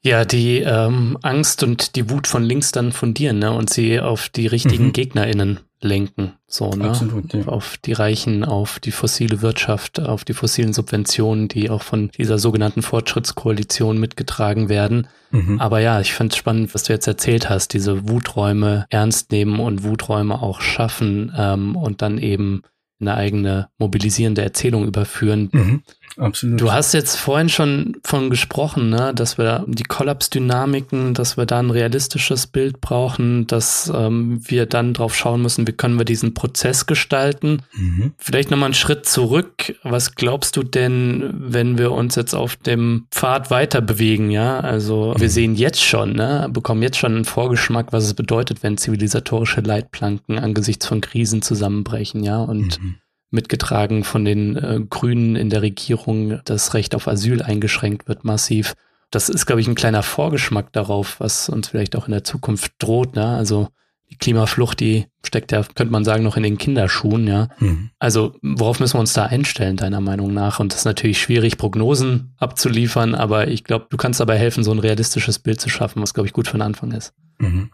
Ja, die ähm, Angst und die Wut von links dann fundieren, ne? Und sie auf die richtigen mhm. GegnerInnen lenken. So, ne? Absolut, ja. Auf die Reichen, auf die fossile Wirtschaft, auf die fossilen Subventionen, die auch von dieser sogenannten Fortschrittskoalition mitgetragen werden. Mhm. Aber ja, ich fand es spannend, was du jetzt erzählt hast, diese Wuträume ernst nehmen und Wuträume auch schaffen ähm, und dann eben eine eigene mobilisierende Erzählung überführen. Mhm. Absolut. Du hast jetzt vorhin schon von gesprochen, ne, dass wir die Kollapsdynamiken, dass wir da ein realistisches Bild brauchen, dass ähm, wir dann drauf schauen müssen, wie können wir diesen Prozess gestalten. Mhm. Vielleicht nochmal einen Schritt zurück. Was glaubst du denn, wenn wir uns jetzt auf dem Pfad weiter bewegen, ja? Also mhm. wir sehen jetzt schon, ne, bekommen jetzt schon einen Vorgeschmack, was es bedeutet, wenn zivilisatorische Leitplanken angesichts von Krisen zusammenbrechen, ja? Und mhm mitgetragen von den äh, Grünen in der Regierung. Das Recht auf Asyl eingeschränkt wird massiv. Das ist, glaube ich, ein kleiner Vorgeschmack darauf, was uns vielleicht auch in der Zukunft droht. Ne? Also die Klimaflucht, die steckt ja, könnte man sagen, noch in den Kinderschuhen. Ja, mhm. also worauf müssen wir uns da einstellen, deiner Meinung nach? Und das ist natürlich schwierig, Prognosen abzuliefern, aber ich glaube, du kannst dabei helfen, so ein realistisches Bild zu schaffen, was glaube ich gut für den Anfang ist. Mhm.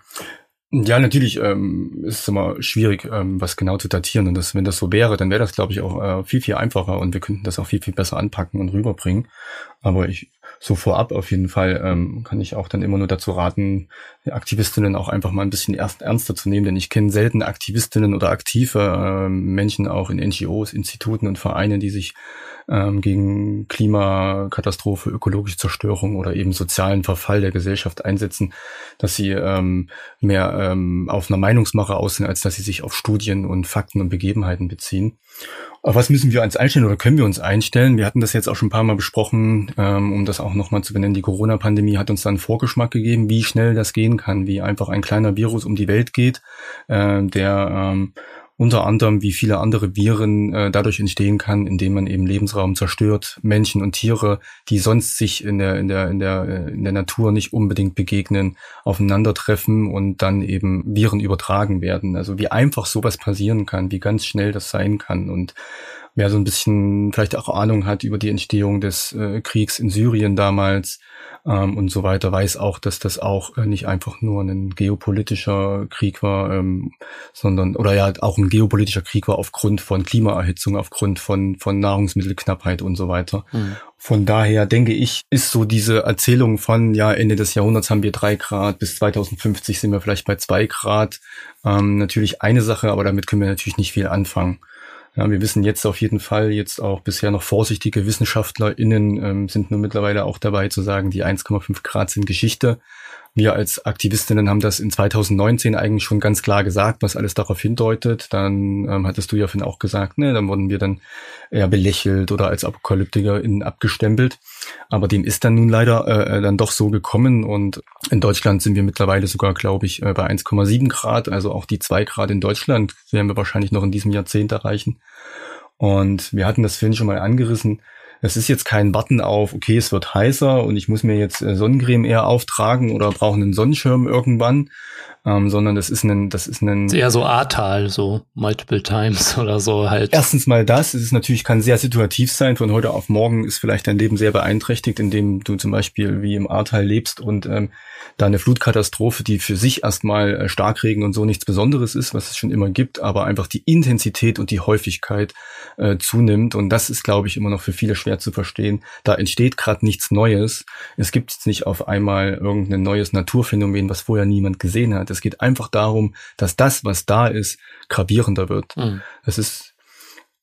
Ja, natürlich ähm, ist es immer schwierig, ähm, was genau zu datieren. Und das, wenn das so wäre, dann wäre das, glaube ich, auch äh, viel, viel einfacher und wir könnten das auch viel, viel besser anpacken und rüberbringen. Aber ich so vorab auf jeden Fall ähm, kann ich auch dann immer nur dazu raten, Aktivistinnen auch einfach mal ein bisschen erst ernster zu nehmen, denn ich kenne selten Aktivistinnen oder aktive äh, Menschen auch in NGOs, Instituten und Vereinen, die sich ähm, gegen Klimakatastrophe, ökologische Zerstörung oder eben sozialen Verfall der Gesellschaft einsetzen, dass sie ähm, mehr ähm, auf einer Meinungsmache aus sind, als dass sie sich auf Studien und Fakten und Begebenheiten beziehen. Auf was müssen wir uns einstellen oder können wir uns einstellen? Wir hatten das jetzt auch schon ein paar Mal besprochen, ähm, um das auch nochmal zu benennen. Die Corona-Pandemie hat uns dann Vorgeschmack gegeben, wie schnell das gehen kann, wie einfach ein kleiner Virus um die Welt geht, äh, der ähm, unter anderem wie viele andere Viren äh, dadurch entstehen kann, indem man eben Lebensraum zerstört, Menschen und Tiere, die sonst sich in der in der in der äh, in der Natur nicht unbedingt begegnen, aufeinandertreffen und dann eben Viren übertragen werden. Also wie einfach sowas passieren kann, wie ganz schnell das sein kann und wer so ein bisschen vielleicht auch Ahnung hat über die Entstehung des äh, Kriegs in Syrien damals ähm, und so weiter, weiß auch, dass das auch äh, nicht einfach nur ein geopolitischer Krieg war, ähm, sondern oder ja auch ein geopolitischer Krieg war aufgrund von Klimaerhitzung, aufgrund von von Nahrungsmittelknappheit und so weiter. Mhm. Von daher denke ich, ist so diese Erzählung von, ja, Ende des Jahrhunderts haben wir drei Grad, bis 2050 sind wir vielleicht bei zwei Grad, ähm, natürlich eine Sache, aber damit können wir natürlich nicht viel anfangen. Ja, wir wissen jetzt auf jeden Fall, jetzt auch bisher noch vorsichtige WissenschaftlerInnen ähm, sind nur mittlerweile auch dabei zu sagen, die 1,5 Grad sind Geschichte. Wir als Aktivistinnen haben das in 2019 eigentlich schon ganz klar gesagt, was alles darauf hindeutet. Dann ähm, hattest du ja vorhin auch gesagt, ne, dann wurden wir dann eher belächelt oder als ApokalyptikerInnen abgestempelt. Aber dem ist dann nun leider äh, äh dann doch so gekommen und in Deutschland sind wir mittlerweile sogar, glaube ich, äh, bei 1,7 Grad. Also auch die zwei Grad in Deutschland werden wir wahrscheinlich noch in diesem Jahrzehnt erreichen. Und wir hatten das vorhin schon mal angerissen es ist jetzt kein Warten auf, okay, es wird heißer und ich muss mir jetzt äh, Sonnencreme eher auftragen oder brauche einen Sonnenschirm irgendwann, ähm, sondern das ist ein, das ist ein. Eher so Ahrtal, so multiple times oder so halt. Erstens mal das, es ist natürlich, kann sehr situativ sein. Von heute auf morgen ist vielleicht dein Leben sehr beeinträchtigt, indem du zum Beispiel wie im Ahrtal lebst und ähm, da eine Flutkatastrophe, die für sich erstmal äh, Starkregen und so nichts Besonderes ist, was es schon immer gibt, aber einfach die Intensität und die Häufigkeit äh, zunimmt. Und das ist, glaube ich, immer noch für viele schwer zu verstehen. Da entsteht gerade nichts Neues. Es gibt jetzt nicht auf einmal irgendein neues Naturphänomen, was vorher niemand gesehen hat. Es geht einfach darum, dass das, was da ist, gravierender wird. Mhm. Es ist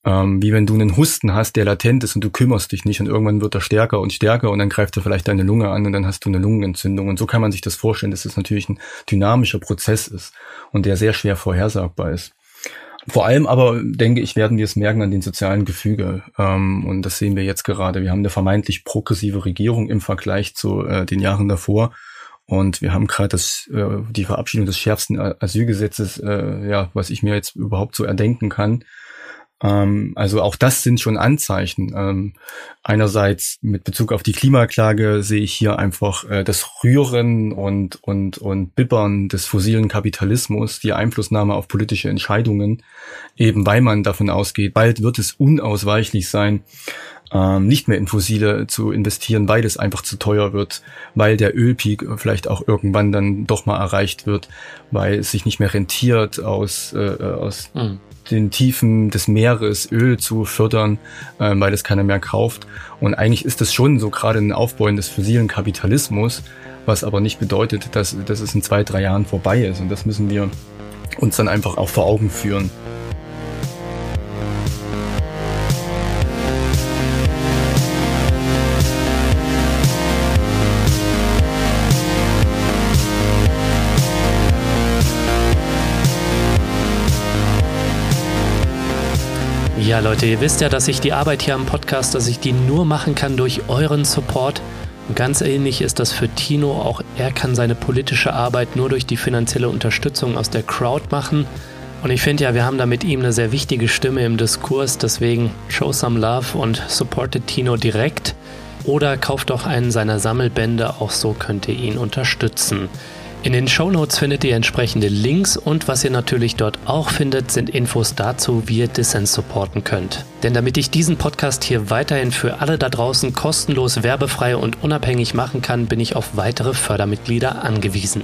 ähm, wie wenn du einen Husten hast, der latent ist und du kümmerst dich nicht und irgendwann wird er stärker und stärker und dann greift er vielleicht deine Lunge an und dann hast du eine Lungenentzündung. Und so kann man sich das vorstellen, dass es natürlich ein dynamischer Prozess ist und der sehr schwer vorhersagbar ist. Vor allem aber, denke ich, werden wir es merken an den sozialen Gefüge. Ähm, und das sehen wir jetzt gerade. Wir haben eine vermeintlich progressive Regierung im Vergleich zu äh, den Jahren davor. Und wir haben gerade das, äh, die Verabschiedung des schärfsten Asylgesetzes, äh, ja, was ich mir jetzt überhaupt so erdenken kann. Ähm, also auch das sind schon Anzeichen. Ähm, einerseits mit Bezug auf die Klimaklage sehe ich hier einfach äh, das Rühren und, und, und Bibbern des fossilen Kapitalismus, die Einflussnahme auf politische Entscheidungen, eben weil man davon ausgeht, bald wird es unausweichlich sein, ähm, nicht mehr in Fossile zu investieren, weil es einfach zu teuer wird, weil der Ölpeak vielleicht auch irgendwann dann doch mal erreicht wird, weil es sich nicht mehr rentiert aus, äh, aus mhm den Tiefen des Meeres Öl zu fördern, äh, weil es keiner mehr kauft. Und eigentlich ist das schon so gerade ein Aufbauen des fossilen Kapitalismus, was aber nicht bedeutet, dass, dass es in zwei, drei Jahren vorbei ist. Und das müssen wir uns dann einfach auch vor Augen führen. Ja, Leute, ihr wisst ja, dass ich die Arbeit hier am Podcast, dass ich die nur machen kann durch euren Support. Und ganz ähnlich ist das für Tino. Auch er kann seine politische Arbeit nur durch die finanzielle Unterstützung aus der Crowd machen. Und ich finde ja, wir haben da mit ihm eine sehr wichtige Stimme im Diskurs. Deswegen show some love und supportet Tino direkt. Oder kauft doch einen seiner Sammelbände. Auch so könnt ihr ihn unterstützen. In den Shownotes findet ihr entsprechende Links und was ihr natürlich dort auch findet, sind Infos dazu, wie ihr Dissens supporten könnt. Denn damit ich diesen Podcast hier weiterhin für alle da draußen kostenlos, werbefrei und unabhängig machen kann, bin ich auf weitere Fördermitglieder angewiesen.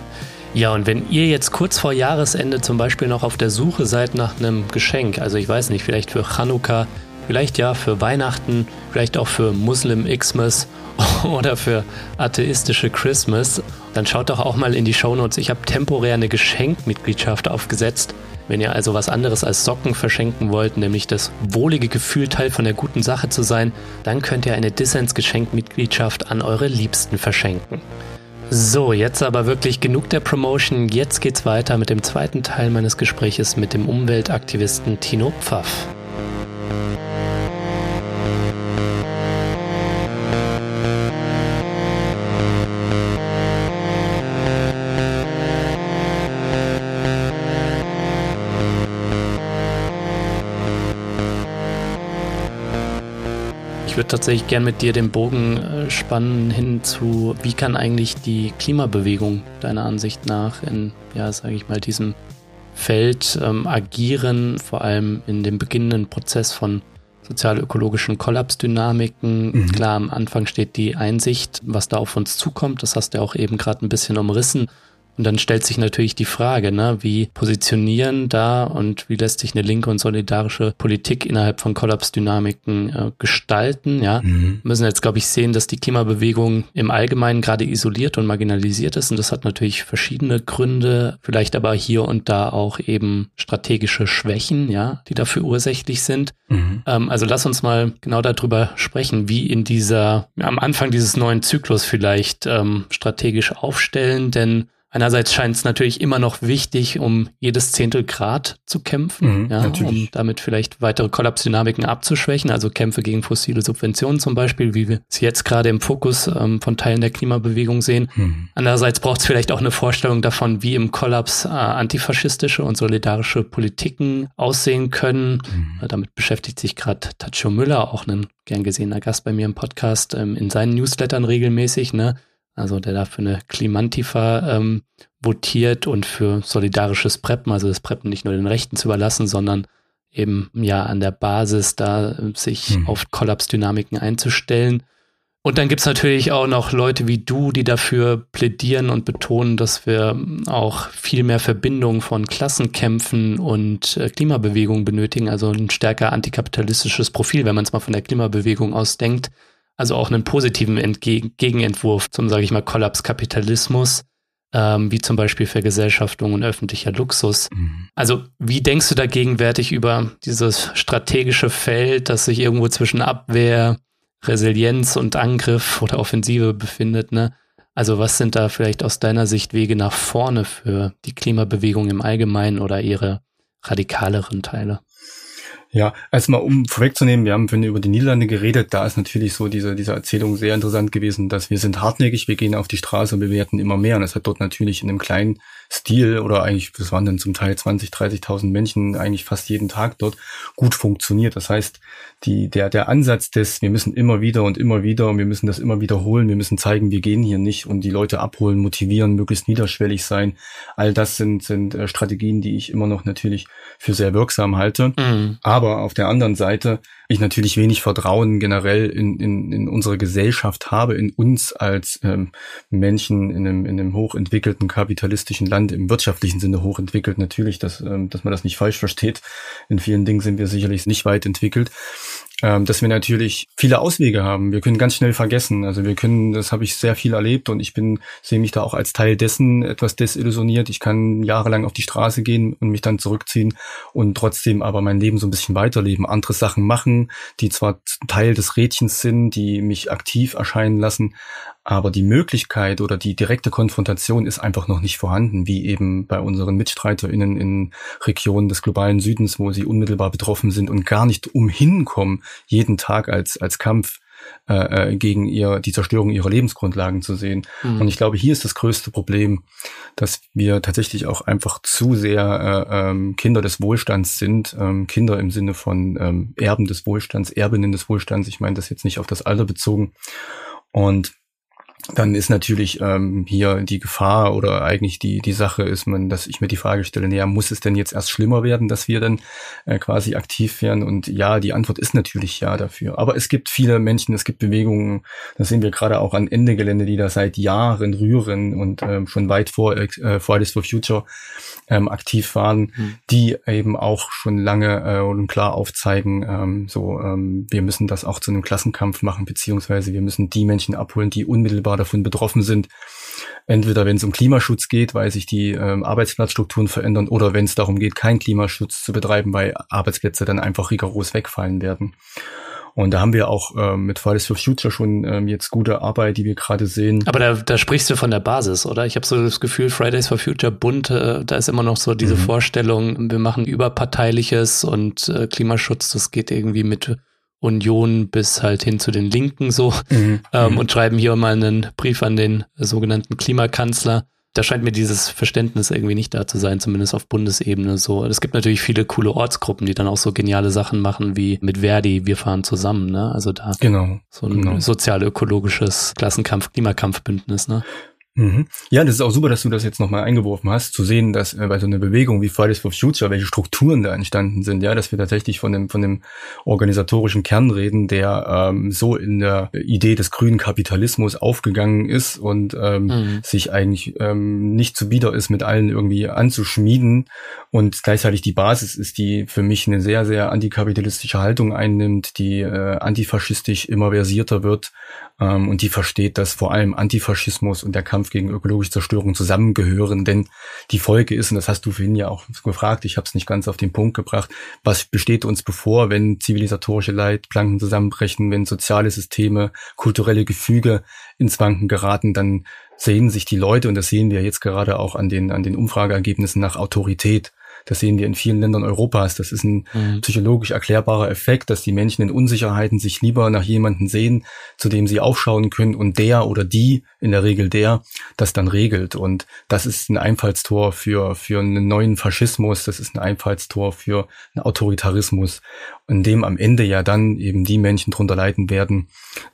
Ja, und wenn ihr jetzt kurz vor Jahresende zum Beispiel noch auf der Suche seid nach einem Geschenk, also ich weiß nicht, vielleicht für Chanukka, vielleicht ja für Weihnachten, vielleicht auch für Muslim Xmas oder für atheistische Christmas, dann schaut doch auch mal in die Shownotes. Ich habe temporär eine Geschenkmitgliedschaft aufgesetzt. Wenn ihr also was anderes als Socken verschenken wollt, nämlich das wohlige Gefühl, Teil von der guten Sache zu sein, dann könnt ihr eine Dissens-Geschenkmitgliedschaft an eure Liebsten verschenken. So, jetzt aber wirklich genug der Promotion. Jetzt geht's weiter mit dem zweiten Teil meines Gespräches mit dem Umweltaktivisten Tino Pfaff. Ich würde tatsächlich gern mit dir den Bogen äh, spannen hin zu, wie kann eigentlich die Klimabewegung deiner Ansicht nach in, ja, sage ich mal, diesem Feld ähm, agieren, vor allem in dem beginnenden Prozess von sozial-ökologischen Kollapsdynamiken. Mhm. Klar, am Anfang steht die Einsicht, was da auf uns zukommt. Das hast du ja auch eben gerade ein bisschen umrissen. Und dann stellt sich natürlich die Frage, ne, wie positionieren da und wie lässt sich eine linke und solidarische Politik innerhalb von Kollapsdynamiken äh, gestalten, ja. Mhm. Wir müssen jetzt, glaube ich, sehen, dass die Klimabewegung im Allgemeinen gerade isoliert und marginalisiert ist und das hat natürlich verschiedene Gründe, vielleicht aber hier und da auch eben strategische Schwächen, ja, die dafür ursächlich sind. Mhm. Ähm, also lass uns mal genau darüber sprechen, wie in dieser, am Anfang dieses neuen Zyklus vielleicht ähm, strategisch aufstellen, denn Einerseits scheint es natürlich immer noch wichtig, um jedes Zehntel Grad zu kämpfen, mhm, ja, um damit vielleicht weitere Kollapsdynamiken abzuschwächen, also Kämpfe gegen fossile Subventionen zum Beispiel, wie wir es jetzt gerade im Fokus ähm, von Teilen der Klimabewegung sehen. Mhm. Andererseits braucht es vielleicht auch eine Vorstellung davon, wie im Kollaps äh, antifaschistische und solidarische Politiken aussehen können. Mhm. Äh, damit beschäftigt sich gerade Tacho Müller, auch ein gern gesehener Gast bei mir im Podcast, ähm, in seinen Newslettern regelmäßig, ne? Also der da für eine Klimantifa ähm, votiert und für solidarisches Preppen, also das Preppen nicht nur den Rechten zu überlassen, sondern eben ja an der Basis da äh, sich mhm. auf Kollapsdynamiken einzustellen. Und dann gibt's natürlich auch noch Leute wie du, die dafür plädieren und betonen, dass wir auch viel mehr Verbindung von Klassenkämpfen und äh, Klimabewegung benötigen, also ein stärker antikapitalistisches Profil, wenn man es mal von der Klimabewegung aus denkt also auch einen positiven Entgegen Gegenentwurf zum, sage ich mal, Kollapskapitalismus, ähm, wie zum Beispiel Vergesellschaftung und öffentlicher Luxus. Mhm. Also wie denkst du da gegenwärtig über dieses strategische Feld, das sich irgendwo zwischen Abwehr, Resilienz und Angriff oder Offensive befindet? Ne? Also was sind da vielleicht aus deiner Sicht Wege nach vorne für die Klimabewegung im Allgemeinen oder ihre radikaleren Teile? Ja, erstmal um vorwegzunehmen, wir haben vorhin über die Niederlande geredet, da ist natürlich so diese, diese Erzählung sehr interessant gewesen, dass wir sind hartnäckig, wir gehen auf die Straße und bewerten immer mehr. Und das hat dort natürlich in einem kleinen Stil oder eigentlich, das waren dann zum Teil 20, 30.000 Menschen eigentlich fast jeden Tag dort gut funktioniert. Das heißt, die, der, der Ansatz des, wir müssen immer wieder und immer wieder und wir müssen das immer wiederholen, wir müssen zeigen, wir gehen hier nicht und die Leute abholen, motivieren, möglichst niederschwellig sein. All das sind, sind äh, Strategien, die ich immer noch natürlich für sehr wirksam halte. Mhm. Aber auf der anderen Seite ich natürlich wenig Vertrauen generell in, in, in unsere Gesellschaft habe, in uns als ähm, Menschen in einem, in einem hochentwickelten kapitalistischen Land, im wirtschaftlichen Sinne hochentwickelt natürlich, dass, ähm, dass man das nicht falsch versteht. In vielen Dingen sind wir sicherlich nicht weit entwickelt ähm, dass wir natürlich viele Auswege haben. Wir können ganz schnell vergessen. Also wir können, das habe ich sehr viel erlebt und ich bin, sehe mich da auch als Teil dessen etwas desillusioniert. Ich kann jahrelang auf die Straße gehen und mich dann zurückziehen und trotzdem aber mein Leben so ein bisschen weiterleben, andere Sachen machen, die zwar Teil des Rädchens sind, die mich aktiv erscheinen lassen, aber die Möglichkeit oder die direkte Konfrontation ist einfach noch nicht vorhanden, wie eben bei unseren MitstreiterInnen in Regionen des globalen Südens, wo sie unmittelbar betroffen sind und gar nicht umhin kommen, jeden Tag als, als Kampf äh, äh, gegen ihr, die Zerstörung ihrer Lebensgrundlagen zu sehen. Mhm. Und ich glaube, hier ist das größte Problem, dass wir tatsächlich auch einfach zu sehr äh, ähm, Kinder des Wohlstands sind, ähm, Kinder im Sinne von ähm, Erben des Wohlstands, Erbinnen des Wohlstands. Ich meine das jetzt nicht auf das Alter bezogen. Und dann ist natürlich ähm, hier die Gefahr oder eigentlich die die Sache ist man, dass ich mir die Frage stelle, naja, muss es denn jetzt erst schlimmer werden, dass wir dann äh, quasi aktiv werden? Und ja, die Antwort ist natürlich ja dafür. Aber es gibt viele Menschen, es gibt Bewegungen, das sehen wir gerade auch an Ende Gelände, die da seit Jahren rühren und ähm, schon weit vor äh, Fridays for Future ähm, aktiv waren, mhm. die eben auch schon lange äh, und klar aufzeigen, ähm, so ähm, wir müssen das auch zu einem Klassenkampf machen, beziehungsweise wir müssen die Menschen abholen, die unmittelbar davon betroffen sind. Entweder wenn es um Klimaschutz geht, weil sich die ähm, Arbeitsplatzstrukturen verändern, oder wenn es darum geht, keinen Klimaschutz zu betreiben, weil Arbeitsplätze dann einfach rigoros wegfallen werden. Und da haben wir auch ähm, mit Fridays for Future schon ähm, jetzt gute Arbeit, die wir gerade sehen. Aber da, da sprichst du von der Basis, oder? Ich habe so das Gefühl, Fridays for Future Bund, äh, da ist immer noch so diese mhm. Vorstellung, wir machen überparteiliches und äh, Klimaschutz, das geht irgendwie mit Union bis halt hin zu den Linken so mhm. ähm, mhm. und schreiben hier mal einen Brief an den sogenannten Klimakanzler da scheint mir dieses Verständnis irgendwie nicht da zu sein, zumindest auf Bundesebene so. Es gibt natürlich viele coole Ortsgruppen, die dann auch so geniale Sachen machen wie mit Verdi, wir fahren zusammen, ne? Also da genau, so ein genau. sozial-ökologisches Klassenkampf, Klimakampfbündnis, ne? Mhm. Ja, das ist auch super, dass du das jetzt nochmal eingeworfen hast, zu sehen, dass äh, bei so einer Bewegung wie Fridays for Future, welche Strukturen da entstanden sind, ja, dass wir tatsächlich von dem, von dem organisatorischen Kern reden, der ähm, so in der Idee des grünen Kapitalismus aufgegangen ist und ähm, mhm. sich eigentlich ähm, nicht zuwider ist, mit allen irgendwie anzuschmieden und gleichzeitig die Basis ist, die für mich eine sehr, sehr antikapitalistische Haltung einnimmt, die äh, antifaschistisch immer versierter wird ähm, und die versteht, dass vor allem Antifaschismus und der Kampf gegen ökologische Zerstörung zusammengehören, denn die Folge ist, und das hast du vorhin ja auch gefragt, ich habe es nicht ganz auf den Punkt gebracht, was besteht uns bevor, wenn zivilisatorische Leitplanken zusammenbrechen, wenn soziale Systeme, kulturelle Gefüge ins Wanken geraten, dann sehen sich die Leute, und das sehen wir jetzt gerade auch an den, an den Umfrageergebnissen nach Autorität. Das sehen wir in vielen Ländern Europas. Das ist ein mhm. psychologisch erklärbarer Effekt, dass die Menschen in Unsicherheiten sich lieber nach jemanden sehen, zu dem sie aufschauen können und der oder die, in der Regel der, das dann regelt. Und das ist ein Einfallstor für, für einen neuen Faschismus. Das ist ein Einfallstor für einen Autoritarismus in dem am Ende ja dann eben die Menschen drunter leiden werden,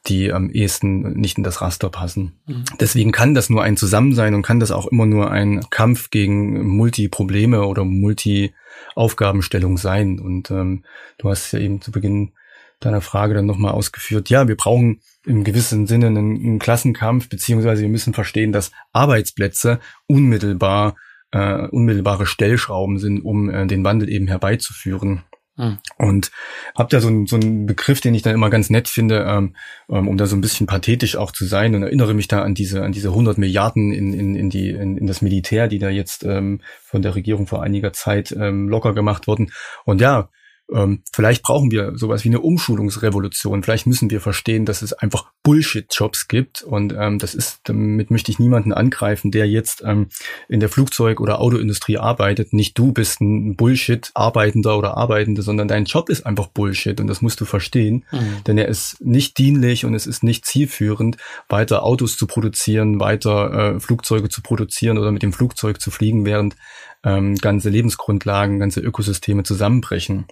die am ehesten nicht in das Raster passen. Mhm. Deswegen kann das nur ein Zusammensein und kann das auch immer nur ein Kampf gegen Multi-Probleme oder Multi-Aufgabenstellung sein. Und ähm, du hast ja eben zu Beginn deiner Frage dann nochmal ausgeführt, ja, wir brauchen im gewissen Sinne einen, einen Klassenkampf, beziehungsweise wir müssen verstehen, dass Arbeitsplätze unmittelbar äh, unmittelbare Stellschrauben sind, um äh, den Wandel eben herbeizuführen. Mhm. Und habt da so, ein, so einen Begriff, den ich dann immer ganz nett finde, ähm, ähm, um da so ein bisschen pathetisch auch zu sein und erinnere mich da an diese an diese 100 Milliarden in, in, in, die, in, in das Militär, die da jetzt ähm, von der Regierung vor einiger Zeit ähm, locker gemacht wurden. Und ja, ähm, vielleicht brauchen wir sowas wie eine Umschulungsrevolution. Vielleicht müssen wir verstehen, dass es einfach Bullshit-Jobs gibt. Und ähm, das ist, damit möchte ich niemanden angreifen, der jetzt ähm, in der Flugzeug- oder Autoindustrie arbeitet. Nicht du bist ein Bullshit-Arbeitender oder Arbeitende, sondern dein Job ist einfach Bullshit. Und das musst du verstehen. Mhm. Denn er ist nicht dienlich und es ist nicht zielführend, weiter Autos zu produzieren, weiter äh, Flugzeuge zu produzieren oder mit dem Flugzeug zu fliegen, während ähm, ganze Lebensgrundlagen, ganze Ökosysteme zusammenbrechen.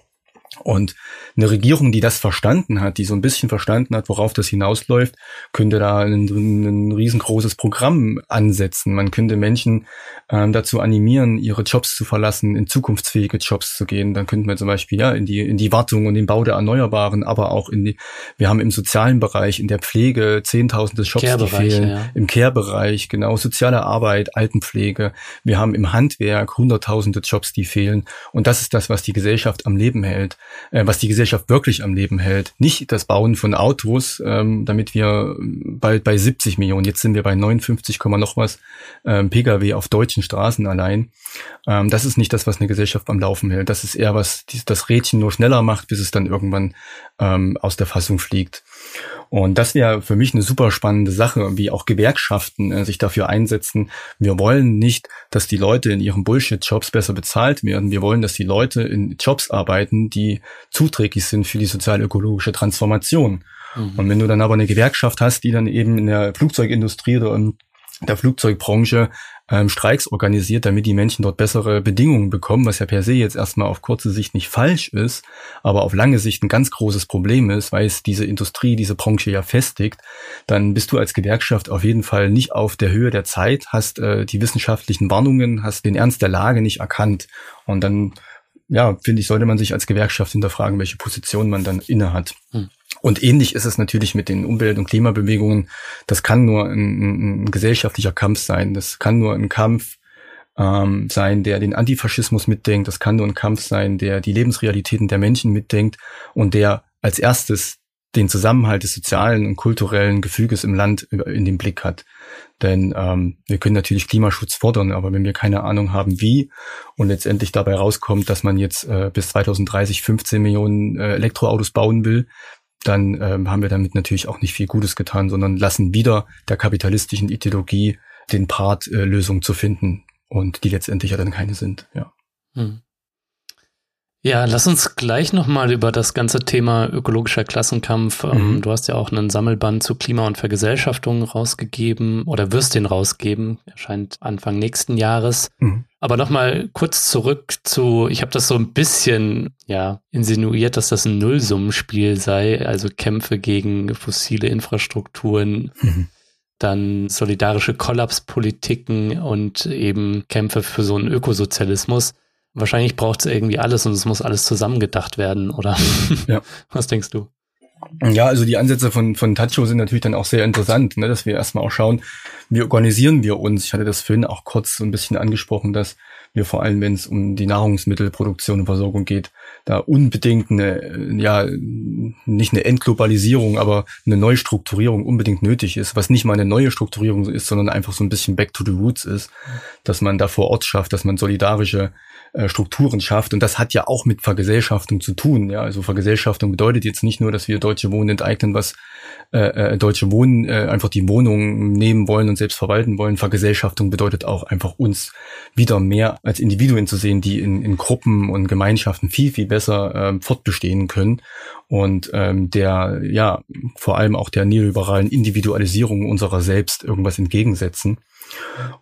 Und eine Regierung, die das verstanden hat, die so ein bisschen verstanden hat, worauf das hinausläuft, könnte da ein, ein riesengroßes Programm ansetzen. Man könnte Menschen ähm, dazu animieren, ihre Jobs zu verlassen, in zukunftsfähige Jobs zu gehen. Dann könnten wir zum Beispiel ja in die in die Wartung und den Bau der Erneuerbaren, aber auch in die. Wir haben im sozialen Bereich, in der Pflege zehntausende Jobs, die fehlen. Ja. Im Care-Bereich genau soziale Arbeit, Altenpflege. Wir haben im Handwerk hunderttausende Jobs, die fehlen. Und das ist das, was die Gesellschaft am Leben hält äh, was die Gesellschaft wirklich am Leben hält. Nicht das Bauen von Autos, ähm, damit wir bald bei 70 Millionen, jetzt sind wir bei 59, noch was ähm, Pkw auf deutschen Straßen allein. Ähm, das ist nicht das, was eine Gesellschaft am Laufen hält. Das ist eher was, das Rädchen nur schneller macht, bis es dann irgendwann ähm, aus der Fassung fliegt. Und das wäre für mich eine super spannende Sache, wie auch Gewerkschaften äh, sich dafür einsetzen. Wir wollen nicht, dass die Leute in ihren Bullshit-Jobs besser bezahlt werden. Wir wollen, dass die Leute in Jobs arbeiten, die zuträglich sind für die sozial-ökologische Transformation. Mhm. Und wenn du dann aber eine Gewerkschaft hast, die dann eben in der Flugzeugindustrie oder in der Flugzeugbranche ähm, Streiks organisiert, damit die Menschen dort bessere Bedingungen bekommen, was ja per se jetzt erstmal auf kurze Sicht nicht falsch ist, aber auf lange Sicht ein ganz großes Problem ist, weil es diese Industrie, diese Branche ja festigt, dann bist du als Gewerkschaft auf jeden Fall nicht auf der Höhe der Zeit, hast äh, die wissenschaftlichen Warnungen, hast den Ernst der Lage nicht erkannt. Und dann ja, finde ich, sollte man sich als Gewerkschaft hinterfragen, welche Position man dann inne hat. Hm. Und ähnlich ist es natürlich mit den Umwelt- und Klimabewegungen. Das kann nur ein, ein gesellschaftlicher Kampf sein. Das kann nur ein Kampf ähm, sein, der den Antifaschismus mitdenkt. Das kann nur ein Kampf sein, der die Lebensrealitäten der Menschen mitdenkt und der als erstes den Zusammenhalt des sozialen und kulturellen Gefüges im Land in den Blick hat. Denn ähm, wir können natürlich Klimaschutz fordern, aber wenn wir keine Ahnung haben, wie und letztendlich dabei rauskommt, dass man jetzt äh, bis 2030 15 Millionen äh, Elektroautos bauen will, dann ähm, haben wir damit natürlich auch nicht viel Gutes getan, sondern lassen wieder der kapitalistischen Ideologie den Part, äh, Lösungen zu finden und die letztendlich ja dann keine sind. Ja. Hm. Ja, lass uns gleich nochmal über das ganze Thema ökologischer Klassenkampf. Ähm, mhm. Du hast ja auch einen Sammelband zu Klima und Vergesellschaftung rausgegeben oder wirst den rausgeben, erscheint Anfang nächsten Jahres. Mhm. Aber nochmal kurz zurück zu, ich habe das so ein bisschen, ja, insinuiert, dass das ein Nullsummenspiel sei, also Kämpfe gegen fossile Infrastrukturen. Mhm dann solidarische Kollapspolitiken und eben Kämpfe für so einen Ökosozialismus. Wahrscheinlich braucht es irgendwie alles und es muss alles zusammengedacht werden, oder? Ja. Was denkst du? Ja, also die Ansätze von, von Tacho sind natürlich dann auch sehr interessant, ne, dass wir erstmal auch schauen, wie organisieren wir uns. Ich hatte das vorhin auch kurz so ein bisschen angesprochen, dass wir vor allem, wenn es um die Nahrungsmittelproduktion und Versorgung geht, da unbedingt eine, ja, nicht eine Entglobalisierung, aber eine Neustrukturierung unbedingt nötig ist, was nicht mal eine neue Strukturierung ist, sondern einfach so ein bisschen back to the roots ist, dass man da vor Ort schafft, dass man solidarische äh, Strukturen schafft. Und das hat ja auch mit Vergesellschaftung zu tun. Ja, also Vergesellschaftung bedeutet jetzt nicht nur, dass wir Deutsche Wohnen enteignen, was äh, äh, Deutsche Wohnen äh, einfach die Wohnungen nehmen wollen und selbst verwalten wollen. Vergesellschaftung bedeutet auch einfach uns wieder mehr als Individuen zu sehen, die in, in Gruppen und Gemeinschaften viel, viel besser äh, fortbestehen können. Und ähm, der, ja, vor allem auch der neoliberalen Individualisierung unserer selbst irgendwas entgegensetzen.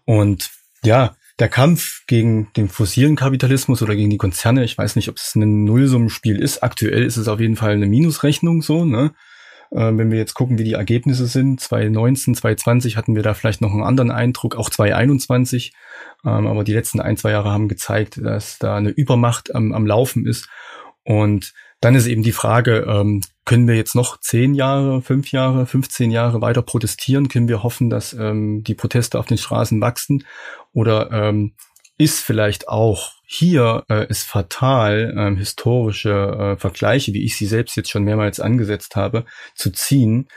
Und ja, der Kampf gegen den fossilen Kapitalismus oder gegen die Konzerne, ich weiß nicht, ob es ein Nullsummenspiel ist. Aktuell ist es auf jeden Fall eine Minusrechnung so, ne? Äh, wenn wir jetzt gucken, wie die Ergebnisse sind, 2019, 2020 hatten wir da vielleicht noch einen anderen Eindruck, auch 2021. Ähm, aber die letzten ein, zwei Jahre haben gezeigt, dass da eine Übermacht am, am Laufen ist. Und dann ist eben die Frage, ähm, können wir jetzt noch zehn Jahre, fünf Jahre, 15 Jahre weiter protestieren? Können wir hoffen, dass ähm, die Proteste auf den Straßen wachsen? Oder ähm, ist vielleicht auch hier äh, ist fatal, ähm, historische äh, Vergleiche, wie ich sie selbst jetzt schon mehrmals angesetzt habe, zu ziehen,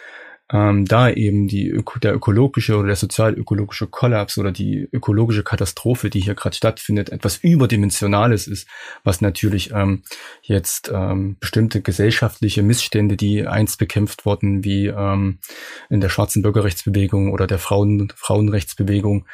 ähm, da eben die Öko der ökologische oder der sozial-ökologische Kollaps oder die ökologische Katastrophe, die hier gerade stattfindet, etwas überdimensionales ist, was natürlich ähm, jetzt ähm, bestimmte gesellschaftliche Missstände, die einst bekämpft wurden, wie ähm, in der schwarzen Bürgerrechtsbewegung oder der Frauen Frauenrechtsbewegung,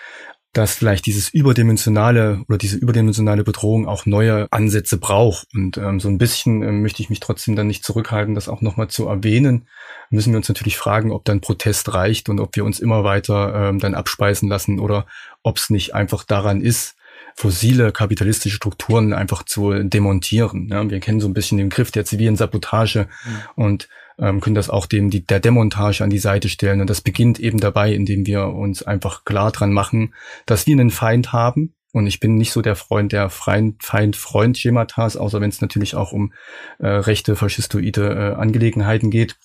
dass vielleicht dieses überdimensionale oder diese überdimensionale Bedrohung auch neue Ansätze braucht. Und ähm, so ein bisschen ähm, möchte ich mich trotzdem dann nicht zurückhalten, das auch nochmal zu erwähnen. Müssen wir uns natürlich fragen, ob dann Protest reicht und ob wir uns immer weiter ähm, dann abspeisen lassen oder ob es nicht einfach daran ist, fossile kapitalistische Strukturen einfach zu demontieren. Ja, wir kennen so ein bisschen den Griff der zivilen Sabotage mhm. und ähm, können das auch dem die, der Demontage an die Seite stellen. Und das beginnt eben dabei, indem wir uns einfach klar dran machen, dass wir einen Feind haben. Und ich bin nicht so der Freund der Feind-Freund-Schematas, außer wenn es natürlich auch um äh, rechte, faschistoide äh, Angelegenheiten geht.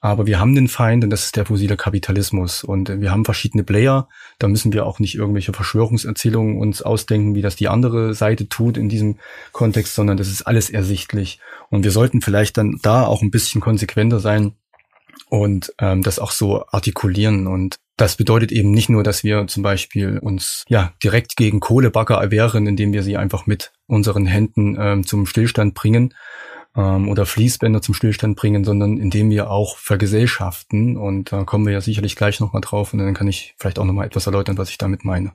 Aber wir haben den Feind und das ist der fossile Kapitalismus. Und wir haben verschiedene Player. Da müssen wir auch nicht irgendwelche Verschwörungserzählungen uns ausdenken, wie das die andere Seite tut in diesem Kontext, sondern das ist alles ersichtlich. Und wir sollten vielleicht dann da auch ein bisschen konsequenter sein und ähm, das auch so artikulieren. Und das bedeutet eben nicht nur, dass wir zum Beispiel uns ja direkt gegen Kohlebagger erwehren, indem wir sie einfach mit unseren Händen ähm, zum Stillstand bringen, ähm, oder Fließbänder zum Stillstand bringen, sondern indem wir auch vergesellschaften. Und da kommen wir ja sicherlich gleich nochmal drauf und dann kann ich vielleicht auch nochmal etwas erläutern, was ich damit meine.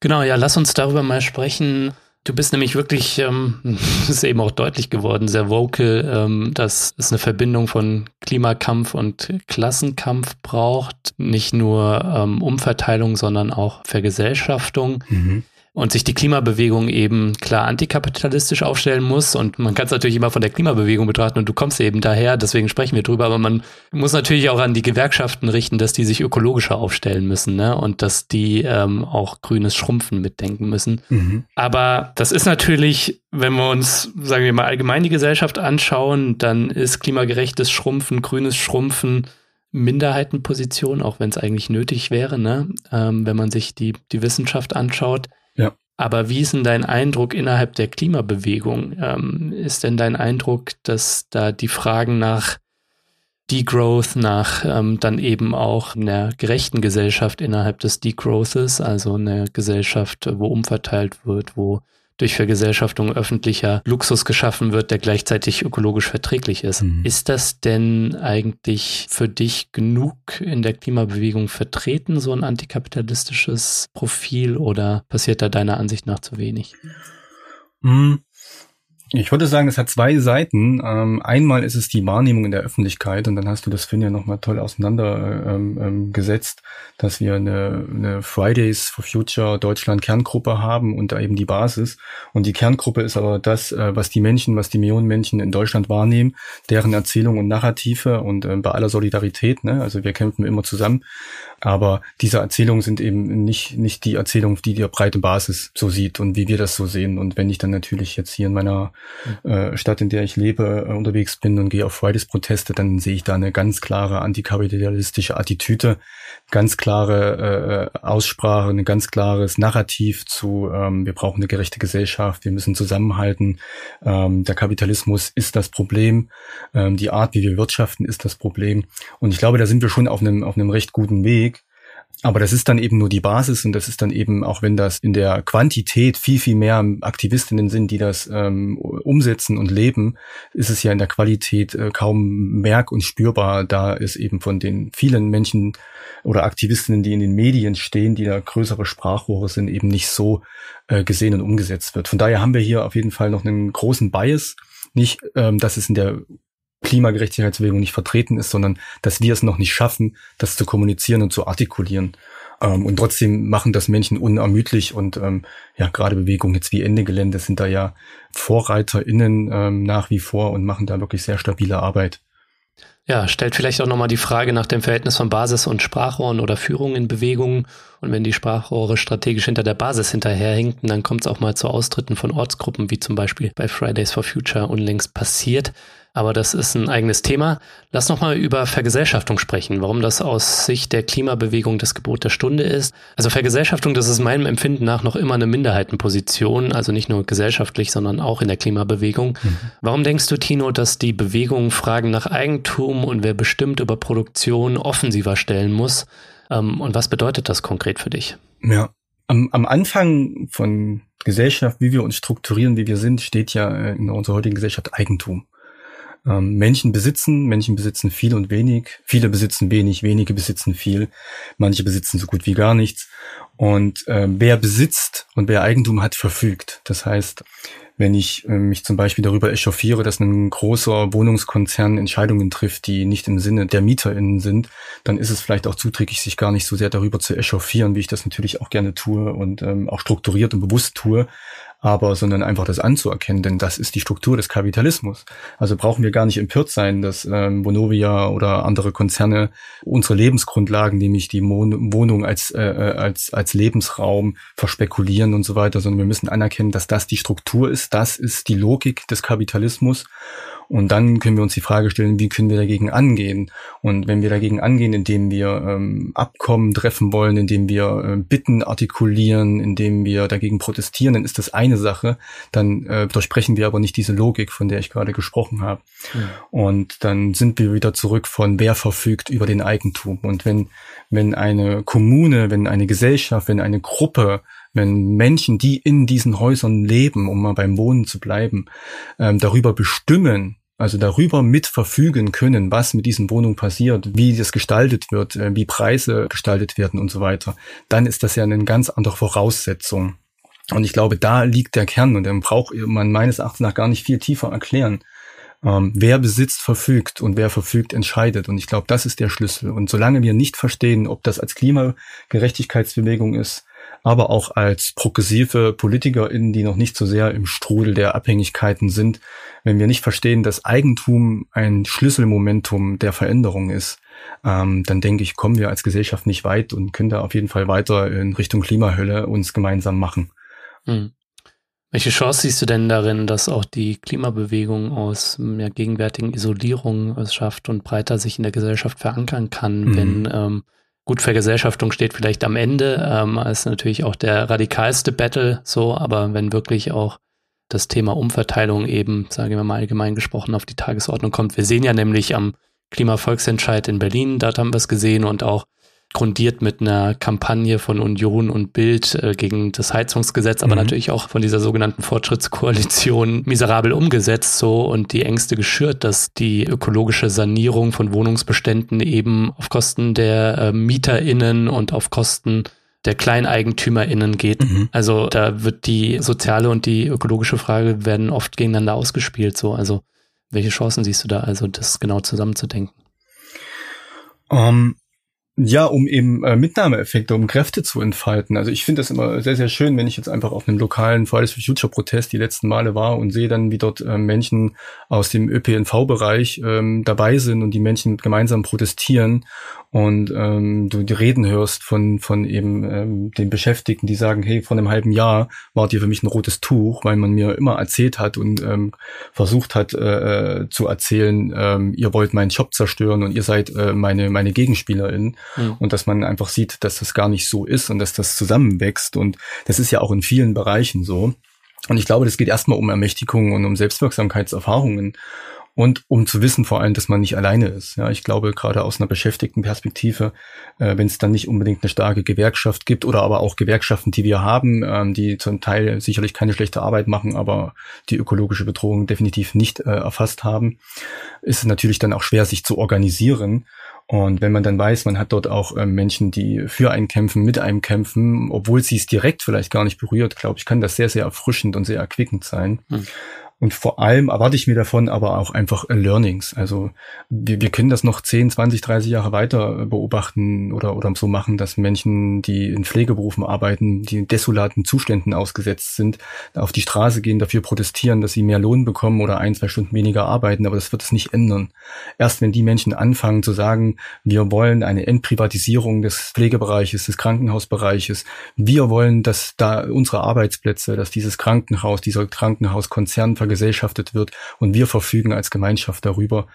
Genau, ja, lass uns darüber mal sprechen. Du bist nämlich wirklich, ähm, ist eben auch deutlich geworden, sehr vocal, ähm, dass es eine Verbindung von Klimakampf und Klassenkampf braucht. Nicht nur ähm, Umverteilung, sondern auch Vergesellschaftung. Mhm und sich die Klimabewegung eben klar antikapitalistisch aufstellen muss. Und man kann es natürlich immer von der Klimabewegung betrachten und du kommst eben daher, deswegen sprechen wir drüber, aber man muss natürlich auch an die Gewerkschaften richten, dass die sich ökologischer aufstellen müssen ne? und dass die ähm, auch grünes Schrumpfen mitdenken müssen. Mhm. Aber das ist natürlich, wenn wir uns, sagen wir mal, allgemein die Gesellschaft anschauen, dann ist klimagerechtes Schrumpfen, grünes Schrumpfen, Minderheitenposition, auch wenn es eigentlich nötig wäre, ne? Ähm, wenn man sich die, die Wissenschaft anschaut. Aber wie ist denn dein Eindruck innerhalb der Klimabewegung? Ähm, ist denn dein Eindruck, dass da die Fragen nach Degrowth, nach ähm, dann eben auch einer gerechten Gesellschaft innerhalb des Degrowthes, also eine Gesellschaft, wo umverteilt wird, wo durch Vergesellschaftung öffentlicher Luxus geschaffen wird, der gleichzeitig ökologisch verträglich ist. Mhm. Ist das denn eigentlich für dich genug in der Klimabewegung vertreten, so ein antikapitalistisches Profil, oder passiert da deiner Ansicht nach zu wenig? Mhm. Ich würde sagen, es hat zwei Seiten. Ähm, einmal ist es die Wahrnehmung in der Öffentlichkeit und dann hast du das, Finn, ja nochmal toll auseinandergesetzt, ähm, ähm, dass wir eine, eine Fridays for Future Deutschland Kerngruppe haben und da eben die Basis. Und die Kerngruppe ist aber das, äh, was die Menschen, was die Millionen Menschen in Deutschland wahrnehmen, deren Erzählung und Narrative und äh, bei aller Solidarität, ne? also wir kämpfen immer zusammen, aber diese Erzählungen sind eben nicht, nicht die Erzählung, die die breite Basis so sieht und wie wir das so sehen. Und wenn ich dann natürlich jetzt hier in meiner äh, Stadt, in der ich lebe, äh, unterwegs bin und gehe auf Fridays-Proteste, dann sehe ich da eine ganz klare antikapitalistische Attitüde, ganz klare äh, Aussprache, ein ganz klares Narrativ zu, ähm, wir brauchen eine gerechte Gesellschaft, wir müssen zusammenhalten, ähm, der Kapitalismus ist das Problem, ähm, die Art, wie wir wirtschaften, ist das Problem. Und ich glaube, da sind wir schon auf einem, auf einem recht guten Weg. Aber das ist dann eben nur die Basis und das ist dann eben, auch wenn das in der Quantität viel, viel mehr Aktivistinnen sind, die das ähm, umsetzen und leben, ist es ja in der Qualität äh, kaum merk- und spürbar, da es eben von den vielen Menschen oder Aktivistinnen, die in den Medien stehen, die da größere Sprachrohre sind, eben nicht so äh, gesehen und umgesetzt wird. Von daher haben wir hier auf jeden Fall noch einen großen Bias. Nicht, ähm, dass es in der Klimagerechtigkeitsbewegung nicht vertreten ist, sondern dass wir es noch nicht schaffen, das zu kommunizieren und zu artikulieren. Ähm, und trotzdem machen das Menschen unermüdlich und ähm, ja, gerade Bewegungen jetzt wie Ende Gelände sind da ja VorreiterInnen ähm, nach wie vor und machen da wirklich sehr stabile Arbeit. Ja, stellt vielleicht auch nochmal die Frage nach dem Verhältnis von Basis- und Sprachrohren oder Führung in Bewegungen. Und wenn die Sprachrohre strategisch hinter der Basis hinterherhinken, dann kommt es auch mal zu Austritten von Ortsgruppen, wie zum Beispiel bei Fridays for Future unlängst passiert aber das ist ein eigenes Thema. Lass noch mal über Vergesellschaftung sprechen, warum das aus Sicht der Klimabewegung das Gebot der Stunde ist. Also Vergesellschaftung, das ist meinem Empfinden nach noch immer eine Minderheitenposition, also nicht nur gesellschaftlich, sondern auch in der Klimabewegung. Mhm. Warum denkst du, Tino, dass die Bewegung Fragen nach Eigentum und wer bestimmt über Produktion offensiver stellen muss? Ähm, und was bedeutet das konkret für dich? Ja, am, am Anfang von Gesellschaft, wie wir uns strukturieren, wie wir sind, steht ja in unserer heutigen Gesellschaft Eigentum. Ähm, Menschen besitzen, Menschen besitzen viel und wenig, viele besitzen wenig, wenige besitzen viel, manche besitzen so gut wie gar nichts. Und äh, wer besitzt und wer Eigentum hat, verfügt. Das heißt, wenn ich äh, mich zum Beispiel darüber echauffiere, dass ein großer Wohnungskonzern Entscheidungen trifft, die nicht im Sinne der MieterInnen sind, dann ist es vielleicht auch zuträglich, sich gar nicht so sehr darüber zu echauffieren, wie ich das natürlich auch gerne tue und ähm, auch strukturiert und bewusst tue, aber sondern einfach das anzuerkennen, denn das ist die Struktur des Kapitalismus. Also brauchen wir gar nicht empört sein, dass ähm, Vonovia oder andere Konzerne unsere Lebensgrundlagen, nämlich die Mon Wohnung als, äh, äh, als, als Lebensraum verspekulieren und so weiter, sondern wir müssen anerkennen, dass das die Struktur ist, das ist die Logik des Kapitalismus und dann können wir uns die Frage stellen, wie können wir dagegen angehen? Und wenn wir dagegen angehen, indem wir ähm, Abkommen treffen wollen, indem wir äh, Bitten artikulieren, indem wir dagegen protestieren, dann ist das eine Sache. Dann äh, durchbrechen wir aber nicht diese Logik, von der ich gerade gesprochen habe. Mhm. Und dann sind wir wieder zurück von wer verfügt über den Eigentum. Und wenn, wenn eine Kommune, wenn eine Gesellschaft, wenn eine Gruppe wenn Menschen, die in diesen Häusern leben, um mal beim Wohnen zu bleiben, ähm, darüber bestimmen, also darüber mitverfügen können, was mit diesen Wohnungen passiert, wie das gestaltet wird, äh, wie Preise gestaltet werden und so weiter, dann ist das ja eine ganz andere Voraussetzung. Und ich glaube, da liegt der Kern und den braucht man meines Erachtens nach gar nicht viel tiefer erklären. Ähm, wer besitzt, verfügt und wer verfügt, entscheidet. Und ich glaube, das ist der Schlüssel. Und solange wir nicht verstehen, ob das als Klimagerechtigkeitsbewegung ist, aber auch als progressive PolitikerInnen, die noch nicht so sehr im Strudel der Abhängigkeiten sind, wenn wir nicht verstehen, dass Eigentum ein Schlüsselmomentum der Veränderung ist, ähm, dann denke ich, kommen wir als Gesellschaft nicht weit und können da auf jeden Fall weiter in Richtung Klimahölle uns gemeinsam machen. Hm. Welche Chance siehst du denn darin, dass auch die Klimabewegung aus der gegenwärtigen Isolierung es schafft und breiter sich in der Gesellschaft verankern kann, mhm. wenn ähm, Gut, Vergesellschaftung steht vielleicht am Ende, ähm, ist natürlich auch der radikalste Battle so, aber wenn wirklich auch das Thema Umverteilung eben, sagen wir mal allgemein gesprochen, auf die Tagesordnung kommt. Wir sehen ja nämlich am Klimavolksentscheid in Berlin, dort haben wir es gesehen und auch grundiert mit einer Kampagne von Union und Bild äh, gegen das Heizungsgesetz, aber mhm. natürlich auch von dieser sogenannten Fortschrittskoalition miserabel umgesetzt so und die Ängste geschürt, dass die ökologische Sanierung von Wohnungsbeständen eben auf Kosten der äh, MieterInnen und auf Kosten der KleineigentümerInnen geht. Mhm. Also da wird die soziale und die ökologische Frage werden oft gegeneinander ausgespielt. So, also welche Chancen siehst du da, also das genau zusammenzudenken? Um, ähm, ja, um eben äh, Mitnahmeeffekte, um Kräfte zu entfalten. Also ich finde das immer sehr, sehr schön, wenn ich jetzt einfach auf einem lokalen Fridays for Future Protest die letzten Male war und sehe dann, wie dort äh, Menschen aus dem ÖPNV-Bereich ähm, dabei sind und die Menschen gemeinsam protestieren und ähm, du die Reden hörst von, von eben ähm, den Beschäftigten, die sagen, hey, vor einem halben Jahr wart ihr für mich ein rotes Tuch, weil man mir immer erzählt hat und ähm, versucht hat äh, äh zu erzählen, ähm, ihr wollt meinen Job zerstören und ihr seid äh, meine, meine GegenspielerInnen. Mhm. Und dass man einfach sieht, dass das gar nicht so ist und dass das zusammenwächst. Und das ist ja auch in vielen Bereichen so. Und ich glaube, das geht erstmal um Ermächtigung und um Selbstwirksamkeitserfahrungen und um zu wissen vor allem, dass man nicht alleine ist. Ja, ich glaube gerade aus einer beschäftigten Perspektive, äh, wenn es dann nicht unbedingt eine starke Gewerkschaft gibt oder aber auch Gewerkschaften, die wir haben, ähm, die zum Teil sicherlich keine schlechte Arbeit machen, aber die ökologische Bedrohung definitiv nicht äh, erfasst haben, ist es natürlich dann auch schwer, sich zu organisieren. Und wenn man dann weiß, man hat dort auch äh, Menschen, die für einen kämpfen, mit einem kämpfen, obwohl sie es direkt vielleicht gar nicht berührt, glaube ich, kann das sehr, sehr erfrischend und sehr erquickend sein. Hm. Und vor allem erwarte ich mir davon aber auch einfach äh, Learnings. Also wir, wir können das noch 10, 20, 30 Jahre weiter beobachten oder, oder so machen, dass Menschen, die in Pflegeberufen arbeiten, die in desolaten Zuständen ausgesetzt sind, auf die Straße gehen, dafür protestieren, dass sie mehr Lohn bekommen oder ein, zwei Stunden weniger arbeiten. Aber das wird es nicht ändern. Erst wenn die Menschen anfangen zu sagen, wir wollen eine Entprivatisierung des Pflegebereiches, des Krankenhausbereiches, wir wollen, dass da unsere Arbeitsplätze, dass dieses Krankenhaus, dieser Krankenhauskonzern vergesellschaftet wird und wir verfügen als Gemeinschaft darüber.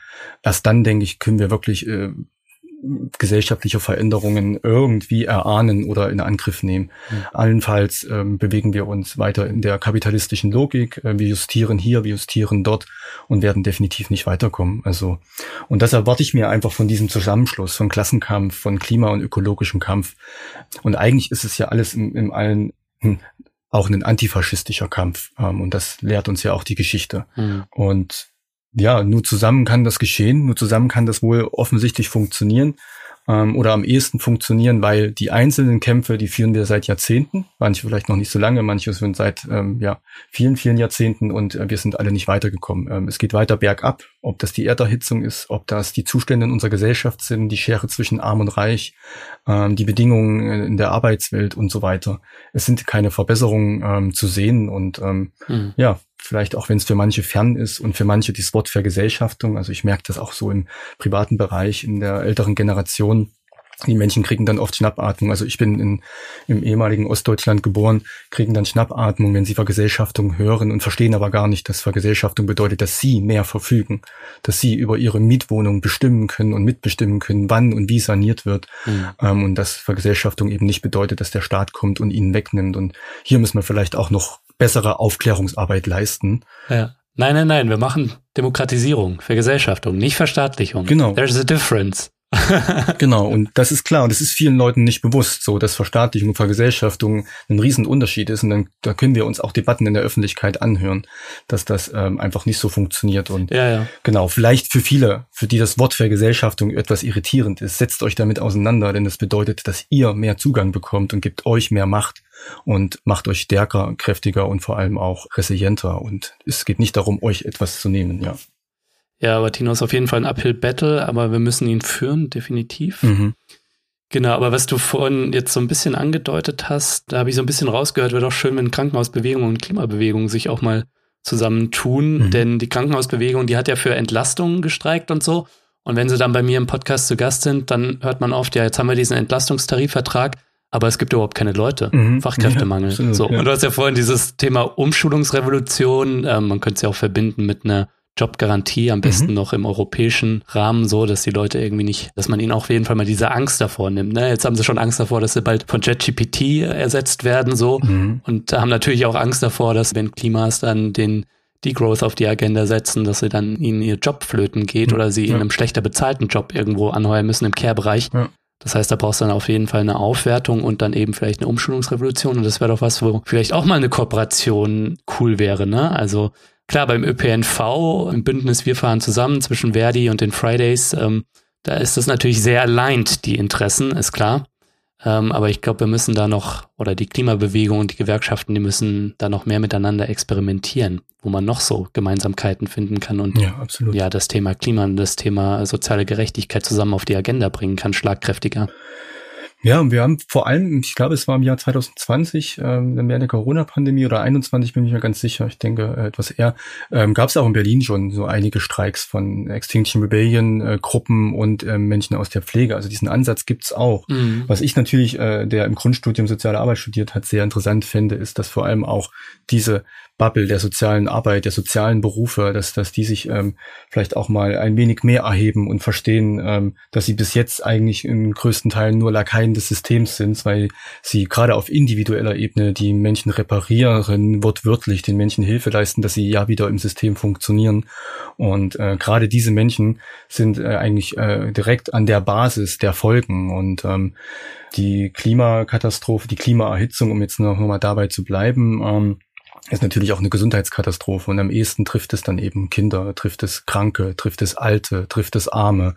Erst dann, denke ich, können wir wirklich äh, gesellschaftliche Veränderungen irgendwie erahnen oder in Angriff nehmen. Mhm. Allenfalls ähm, bewegen wir uns weiter in der kapitalistischen Logik. Äh, wir justieren hier, wir justieren dort und werden definitiv nicht weiterkommen. Also und das erwarte ich mir einfach von diesem Zusammenschluss von Klassenkampf, von Klima- und ökologischem Kampf. Und eigentlich ist es ja alles im, im allen hm, auch ein antifaschistischer Kampf. Ähm, und das lehrt uns ja auch die Geschichte. Mhm. Und ja, nur zusammen kann das geschehen, nur zusammen kann das wohl offensichtlich funktionieren ähm, oder am ehesten funktionieren, weil die einzelnen Kämpfe, die führen wir seit Jahrzehnten, manche vielleicht noch nicht so lange, manche sind seit ähm, ja, vielen, vielen Jahrzehnten und äh, wir sind alle nicht weitergekommen. Ähm, es geht weiter bergab, ob das die Erderhitzung ist, ob das die Zustände in unserer Gesellschaft sind, die Schere zwischen Arm und Reich, ähm, die Bedingungen in der Arbeitswelt und so weiter. Es sind keine Verbesserungen ähm, zu sehen und ähm, mhm. ja, vielleicht auch wenn es für manche fern ist und für manche das Wort Vergesellschaftung. Also ich merke das auch so im privaten Bereich in der älteren Generation. Die Menschen kriegen dann oft Schnappatmung. Also ich bin in, im ehemaligen Ostdeutschland geboren, kriegen dann Schnappatmung, wenn sie Vergesellschaftung hören und verstehen aber gar nicht, dass Vergesellschaftung bedeutet, dass sie mehr verfügen, dass sie über ihre Mietwohnung bestimmen können und mitbestimmen können, wann und wie saniert wird. Mhm. Ähm, und dass Vergesellschaftung eben nicht bedeutet, dass der Staat kommt und ihnen wegnimmt. Und hier müssen wir vielleicht auch noch bessere Aufklärungsarbeit leisten. Ja. Nein, nein, nein, wir machen Demokratisierung, Vergesellschaftung, nicht Verstaatlichung. Genau. There's a difference. genau, und das ist klar, und das ist vielen Leuten nicht bewusst, so dass Verstaatlichung und Vergesellschaftung ein Riesenunterschied ist. Und dann da können wir uns auch Debatten in der Öffentlichkeit anhören, dass das ähm, einfach nicht so funktioniert. Und ja, ja. genau, vielleicht für viele, für die das Wort Vergesellschaftung etwas irritierend ist, setzt euch damit auseinander, denn es bedeutet, dass ihr mehr Zugang bekommt und gibt euch mehr Macht und macht euch stärker, kräftiger und vor allem auch resilienter. Und es geht nicht darum, euch etwas zu nehmen, ja. Ja, aber Tino ist auf jeden Fall ein Uphill-Battle, aber wir müssen ihn führen, definitiv. Mhm. Genau, aber was du vorhin jetzt so ein bisschen angedeutet hast, da habe ich so ein bisschen rausgehört, wäre doch schön, wenn Krankenhausbewegung und Klimabewegung sich auch mal zusammentun, mhm. denn die Krankenhausbewegung, die hat ja für Entlastungen gestreikt und so. Und wenn sie dann bei mir im Podcast zu Gast sind, dann hört man oft, ja, jetzt haben wir diesen Entlastungstarifvertrag, aber es gibt überhaupt keine Leute. Mhm. Fachkräftemangel. Ja, absolut, so. Ja. Und du hast ja vorhin dieses Thema Umschulungsrevolution, ähm, man könnte es ja auch verbinden mit einer Jobgarantie, am besten mhm. noch im europäischen Rahmen, so dass die Leute irgendwie nicht, dass man ihnen auch auf jeden Fall mal diese Angst davor nimmt. Ne? Jetzt haben sie schon Angst davor, dass sie bald von JetGPT ersetzt werden, so mhm. und haben natürlich auch Angst davor, dass wenn Klimas dann den Degrowth auf die Agenda setzen, dass sie dann ihnen ihr Job flöten geht mhm. oder sie ja. in einem schlechter bezahlten Job irgendwo anheuern müssen im Care-Bereich. Ja. Das heißt, da brauchst du dann auf jeden Fall eine Aufwertung und dann eben vielleicht eine Umschulungsrevolution. Und das wäre doch was, wo vielleicht auch mal eine Kooperation cool wäre, ne? Also Klar, beim ÖPNV, im Bündnis Wir fahren zusammen zwischen Verdi und den Fridays, ähm, da ist das natürlich sehr aligned, die Interessen, ist klar. Ähm, aber ich glaube, wir müssen da noch, oder die Klimabewegung und die Gewerkschaften, die müssen da noch mehr miteinander experimentieren, wo man noch so Gemeinsamkeiten finden kann und ja, absolut. ja das Thema Klima und das Thema soziale Gerechtigkeit zusammen auf die Agenda bringen kann, schlagkräftiger. Ja, und wir haben vor allem, ich glaube, es war im Jahr 2020, ähm, während der Corona-Pandemie oder 21, bin ich mir ganz sicher, ich denke äh, etwas eher, ähm, gab es auch in Berlin schon so einige Streiks von Extinction Rebellion äh, Gruppen und äh, Menschen aus der Pflege. Also diesen Ansatz gibt's auch. Mhm. Was ich natürlich, äh, der im Grundstudium Soziale Arbeit studiert hat, sehr interessant finde, ist, dass vor allem auch diese Bubble der sozialen Arbeit, der sozialen Berufe, dass, dass die sich ähm, vielleicht auch mal ein wenig mehr erheben und verstehen, ähm, dass sie bis jetzt eigentlich in größten Teilen nur Lakaien des Systems sind, weil sie gerade auf individueller Ebene die Menschen reparieren, wortwörtlich den Menschen Hilfe leisten, dass sie ja wieder im System funktionieren. Und äh, gerade diese Menschen sind äh, eigentlich äh, direkt an der Basis der Folgen und ähm, die Klimakatastrophe, die Klimaerhitzung, um jetzt noch mal dabei zu bleiben, ähm, ist natürlich auch eine Gesundheitskatastrophe und am ehesten trifft es dann eben Kinder, trifft es Kranke, trifft es Alte, trifft es Arme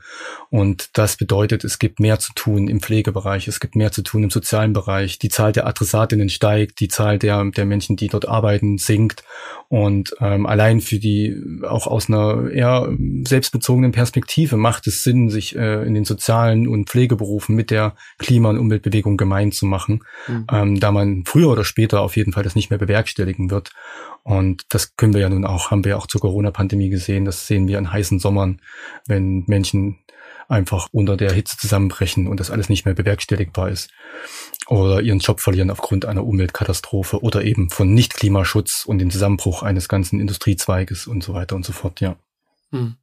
und das bedeutet, es gibt mehr zu tun im Pflegebereich, es gibt mehr zu tun im sozialen Bereich, die Zahl der Adressatinnen steigt, die Zahl der, der Menschen, die dort arbeiten, sinkt und ähm, allein für die, auch aus einer eher selbstbezogenen Perspektive macht es Sinn, sich äh, in den sozialen und Pflegeberufen mit der Klima- und Umweltbewegung gemein zu machen, mhm. ähm, da man früher oder später auf jeden Fall das nicht mehr bewerkstelligen wird. Und das können wir ja nun auch, haben wir ja auch zur Corona-Pandemie gesehen, das sehen wir an heißen Sommern, wenn Menschen einfach unter der Hitze zusammenbrechen und das alles nicht mehr bewerkstelligbar ist oder ihren Job verlieren aufgrund einer Umweltkatastrophe oder eben von Nicht-Klimaschutz und dem Zusammenbruch eines ganzen Industriezweiges und so weiter und so fort, ja. Hm.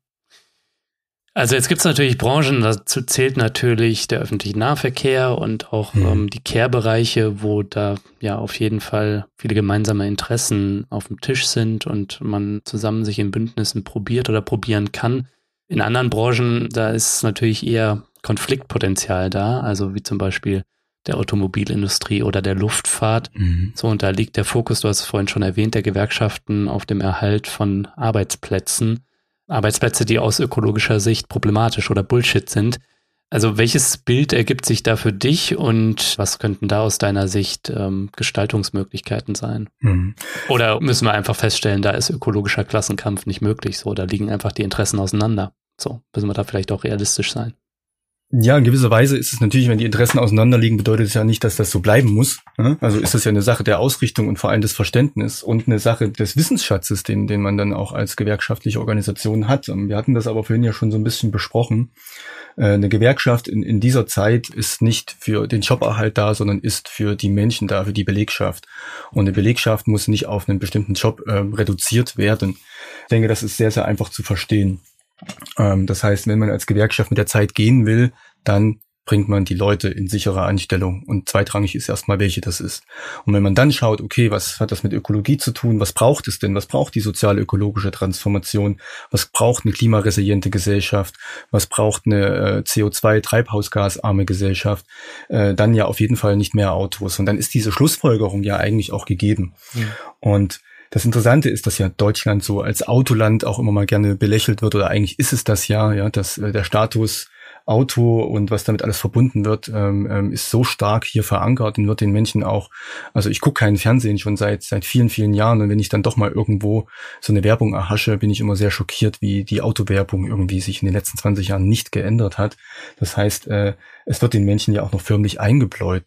Also jetzt gibt es natürlich Branchen, dazu zählt natürlich der öffentliche Nahverkehr und auch hm. ähm, die Care-Bereiche, wo da ja auf jeden Fall viele gemeinsame Interessen auf dem Tisch sind und man zusammen sich in Bündnissen probiert oder probieren kann. In anderen Branchen, da ist natürlich eher Konfliktpotenzial da, also wie zum Beispiel der Automobilindustrie oder der Luftfahrt. Mhm. So, und da liegt der Fokus, du hast es vorhin schon erwähnt, der Gewerkschaften auf dem Erhalt von Arbeitsplätzen. Arbeitsplätze, die aus ökologischer Sicht problematisch oder Bullshit sind. Also welches Bild ergibt sich da für dich und was könnten da aus deiner Sicht ähm, Gestaltungsmöglichkeiten sein? Mhm. Oder müssen wir einfach feststellen, da ist ökologischer Klassenkampf nicht möglich so, da liegen einfach die Interessen auseinander. So, müssen wir da vielleicht auch realistisch sein. Ja, in gewisser Weise ist es natürlich, wenn die Interessen auseinanderliegen, bedeutet es ja nicht, dass das so bleiben muss. Ne? Also ist das ja eine Sache der Ausrichtung und vor allem des Verständnisses und eine Sache des Wissensschatzes, den, den man dann auch als gewerkschaftliche Organisation hat. Ähm, wir hatten das aber vorhin ja schon so ein bisschen besprochen. Äh, eine Gewerkschaft in, in dieser Zeit ist nicht für den Joberhalt da, sondern ist für die Menschen da, für die Belegschaft. Und eine Belegschaft muss nicht auf einen bestimmten Job äh, reduziert werden. Ich denke, das ist sehr, sehr einfach zu verstehen. Ähm, das heißt, wenn man als Gewerkschaft mit der Zeit gehen will, dann bringt man die Leute in sichere Anstellung. Und zweitrangig ist erstmal, welche das ist. Und wenn man dann schaut, okay, was hat das mit Ökologie zu tun? Was braucht es denn? Was braucht die soziale ökologische Transformation? Was braucht eine klimaresiliente Gesellschaft? Was braucht eine äh, CO2-treibhausgasarme Gesellschaft? Äh, dann ja auf jeden Fall nicht mehr Autos. Und dann ist diese Schlussfolgerung ja eigentlich auch gegeben. Ja. Und das Interessante ist, dass ja Deutschland so als Autoland auch immer mal gerne belächelt wird oder eigentlich ist es das ja, ja, dass äh, der Status Auto und was damit alles verbunden wird, ähm, ähm, ist so stark hier verankert und wird den Menschen auch, also ich gucke keinen Fernsehen schon seit seit vielen, vielen Jahren und wenn ich dann doch mal irgendwo so eine Werbung erhasche, bin ich immer sehr schockiert, wie die Autowerbung irgendwie sich in den letzten 20 Jahren nicht geändert hat. Das heißt, äh, es wird den Menschen ja auch noch förmlich eingebläut.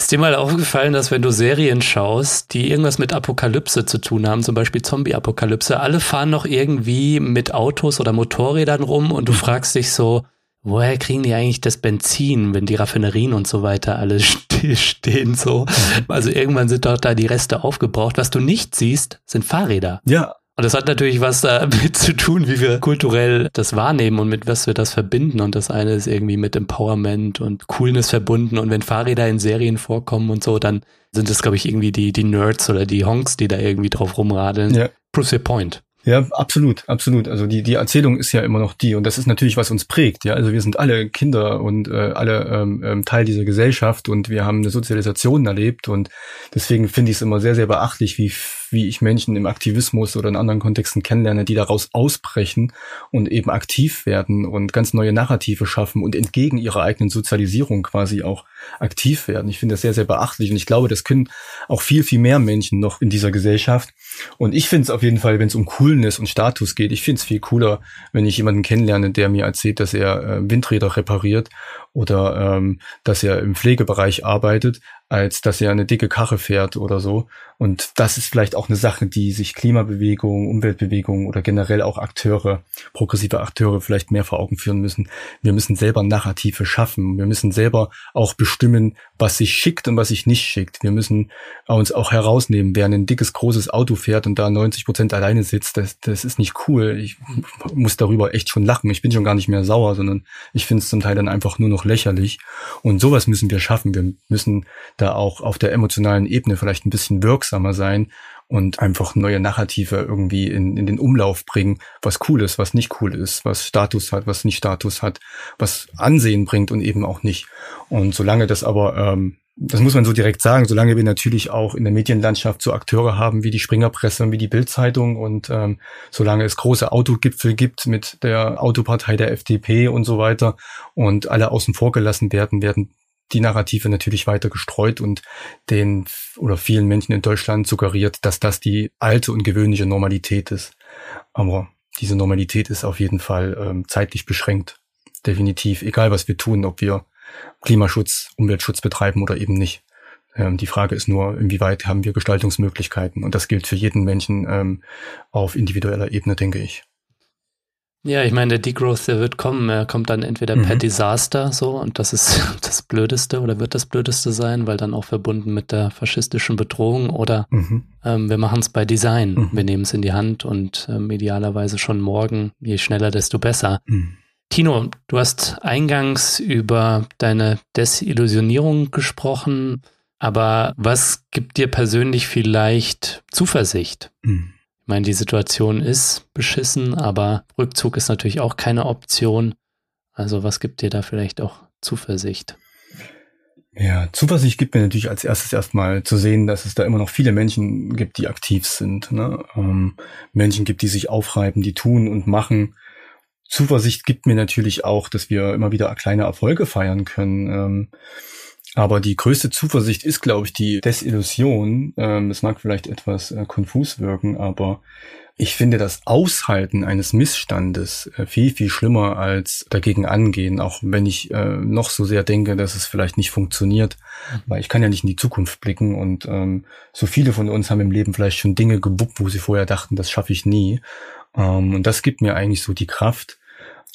Ist dir mal aufgefallen, dass wenn du Serien schaust, die irgendwas mit Apokalypse zu tun haben, zum Beispiel Zombie-Apokalypse, alle fahren noch irgendwie mit Autos oder Motorrädern rum und du fragst dich so, woher kriegen die eigentlich das Benzin, wenn die Raffinerien und so weiter alle stehen so? Also irgendwann sind doch da die Reste aufgebraucht. Was du nicht siehst, sind Fahrräder. Ja, und das hat natürlich was damit zu tun, wie wir kulturell das wahrnehmen und mit was wir das verbinden. Und das eine ist irgendwie mit Empowerment und Coolness verbunden. Und wenn Fahrräder in Serien vorkommen und so, dann sind es, glaube ich, irgendwie die, die Nerds oder die Honks, die da irgendwie drauf rumradeln. Ja. Proves your point. Ja, absolut, absolut. Also die, die Erzählung ist ja immer noch die und das ist natürlich, was uns prägt. Ja, also wir sind alle Kinder und äh, alle ähm, ähm, Teil dieser Gesellschaft und wir haben eine Sozialisation erlebt und deswegen finde ich es immer sehr, sehr beachtlich, wie wie ich Menschen im Aktivismus oder in anderen Kontexten kennenlerne, die daraus ausbrechen und eben aktiv werden und ganz neue Narrative schaffen und entgegen ihrer eigenen Sozialisierung quasi auch aktiv werden. Ich finde das sehr, sehr beachtlich und ich glaube, das können auch viel, viel mehr Menschen noch in dieser Gesellschaft. Und ich finde es auf jeden Fall, wenn es um Coolness und Status geht, ich finde es viel cooler, wenn ich jemanden kennenlerne, der mir erzählt, dass er äh, Windräder repariert oder ähm, dass er im Pflegebereich arbeitet, als dass er eine dicke Karre fährt oder so. Und das ist vielleicht auch eine Sache, die sich Klimabewegung, Umweltbewegung oder generell auch Akteure, progressive Akteure vielleicht mehr vor Augen führen müssen. Wir müssen selber Narrative schaffen. Wir müssen selber auch bestimmen, was sich schickt und was sich nicht schickt. Wir müssen uns auch herausnehmen, wer ein dickes, großes Auto fährt und da 90 Prozent alleine sitzt. Das, das ist nicht cool. Ich muss darüber echt schon lachen. Ich bin schon gar nicht mehr sauer, sondern ich finde es zum Teil dann einfach nur noch lächerlich. Und sowas müssen wir schaffen. Wir müssen da auch auf der emotionalen Ebene vielleicht ein bisschen wirksamer sein und einfach neue Narrative irgendwie in, in den Umlauf bringen, was cool ist, was nicht cool ist, was Status hat, was nicht Status hat, was Ansehen bringt und eben auch nicht. Und solange das aber, ähm, das muss man so direkt sagen, solange wir natürlich auch in der Medienlandschaft so Akteure haben wie die Springerpresse und wie die Bildzeitung und ähm, solange es große Autogipfel gibt mit der Autopartei der FDP und so weiter und alle außen vor gelassen werden, werden die Narrative natürlich weiter gestreut und den oder vielen Menschen in Deutschland suggeriert, dass das die alte und gewöhnliche Normalität ist. Aber diese Normalität ist auf jeden Fall ähm, zeitlich beschränkt. Definitiv. Egal was wir tun, ob wir Klimaschutz, Umweltschutz betreiben oder eben nicht. Ähm, die Frage ist nur, inwieweit haben wir Gestaltungsmöglichkeiten? Und das gilt für jeden Menschen ähm, auf individueller Ebene, denke ich. Ja, ich meine, der Degrowth, der wird kommen. Er kommt dann entweder mhm. per Desaster so und das ist das Blödeste oder wird das Blödeste sein, weil dann auch verbunden mit der faschistischen Bedrohung oder mhm. ähm, wir machen es bei Design. Mhm. Wir nehmen es in die Hand und ähm, idealerweise schon morgen, je schneller, desto besser. Mhm. Tino, du hast eingangs über deine Desillusionierung gesprochen, aber was gibt dir persönlich vielleicht Zuversicht? Mhm meine, die Situation ist beschissen, aber Rückzug ist natürlich auch keine Option. Also was gibt dir da vielleicht auch Zuversicht? Ja, Zuversicht gibt mir natürlich als erstes erstmal zu sehen, dass es da immer noch viele Menschen gibt, die aktiv sind. Ne? Ähm, Menschen gibt, die sich aufreiben, die tun und machen. Zuversicht gibt mir natürlich auch, dass wir immer wieder kleine Erfolge feiern können. Ähm, aber die größte Zuversicht ist, glaube ich, die Desillusion. Ähm, es mag vielleicht etwas äh, konfus wirken, aber ich finde das Aushalten eines Missstandes äh, viel, viel schlimmer als dagegen angehen, auch wenn ich äh, noch so sehr denke, dass es vielleicht nicht funktioniert. Mhm. Weil ich kann ja nicht in die Zukunft blicken und ähm, so viele von uns haben im Leben vielleicht schon Dinge gewuppt, wo sie vorher dachten, das schaffe ich nie. Ähm, und das gibt mir eigentlich so die Kraft.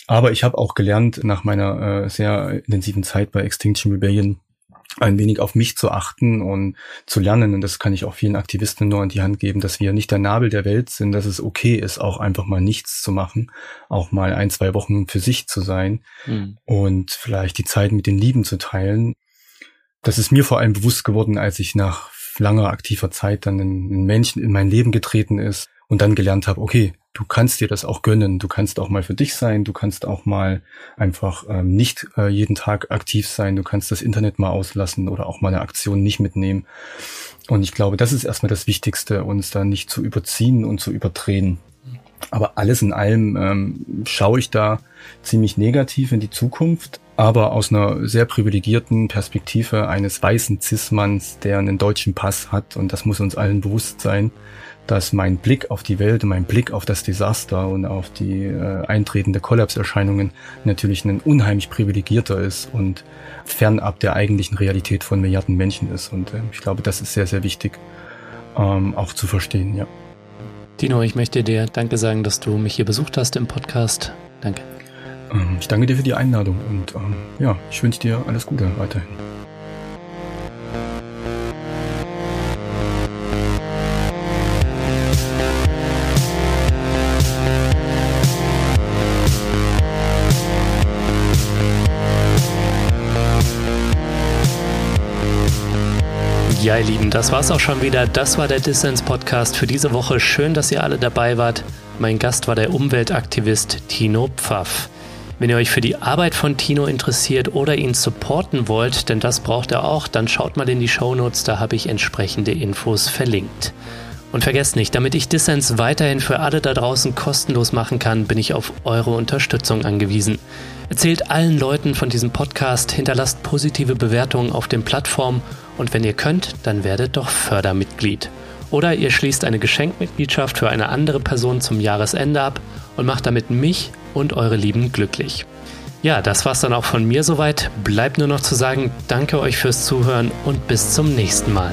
Aber ich habe auch gelernt nach meiner äh, sehr intensiven Zeit bei Extinction Rebellion, ein wenig auf mich zu achten und zu lernen. Und das kann ich auch vielen Aktivisten nur an die Hand geben, dass wir nicht der Nabel der Welt sind, dass es okay ist, auch einfach mal nichts zu machen, auch mal ein, zwei Wochen für sich zu sein mhm. und vielleicht die Zeit mit den Lieben zu teilen. Das ist mir vor allem bewusst geworden, als ich nach langer aktiver Zeit dann ein Menschen in mein Leben getreten ist und dann gelernt habe, okay, du kannst dir das auch gönnen. Du kannst auch mal für dich sein. Du kannst auch mal einfach ähm, nicht äh, jeden Tag aktiv sein. Du kannst das Internet mal auslassen oder auch mal eine Aktion nicht mitnehmen. Und ich glaube, das ist erstmal das Wichtigste, uns da nicht zu überziehen und zu überdrehen. Aber alles in allem ähm, schaue ich da ziemlich negativ in die Zukunft, aber aus einer sehr privilegierten Perspektive eines weißen Cis-Manns, der einen deutschen Pass hat. Und das muss uns allen bewusst sein dass mein Blick auf die Welt und mein Blick auf das Desaster und auf die äh, eintretende Kollapserscheinungen natürlich ein unheimlich privilegierter ist und fernab der eigentlichen Realität von Milliarden Menschen ist. Und äh, ich glaube, das ist sehr, sehr wichtig ähm, auch zu verstehen, ja. Tino, ich möchte dir Danke sagen, dass du mich hier besucht hast im Podcast. Danke. Ähm, ich danke dir für die Einladung und ähm, ja, ich wünsche dir alles Gute weiterhin. Ja, ihr Lieben, das war's auch schon wieder. Das war der Dissens Podcast für diese Woche. Schön, dass ihr alle dabei wart. Mein Gast war der Umweltaktivist Tino Pfaff. Wenn ihr euch für die Arbeit von Tino interessiert oder ihn supporten wollt, denn das braucht er auch, dann schaut mal in die Shownotes, da habe ich entsprechende Infos verlinkt. Und vergesst nicht, damit ich Dissens weiterhin für alle da draußen kostenlos machen kann, bin ich auf eure Unterstützung angewiesen. Erzählt allen Leuten von diesem Podcast, hinterlasst positive Bewertungen auf den Plattformen und wenn ihr könnt, dann werdet doch Fördermitglied. Oder ihr schließt eine Geschenkmitgliedschaft für eine andere Person zum Jahresende ab und macht damit mich und eure Lieben glücklich. Ja, das war's dann auch von mir soweit. Bleibt nur noch zu sagen, danke euch fürs Zuhören und bis zum nächsten Mal.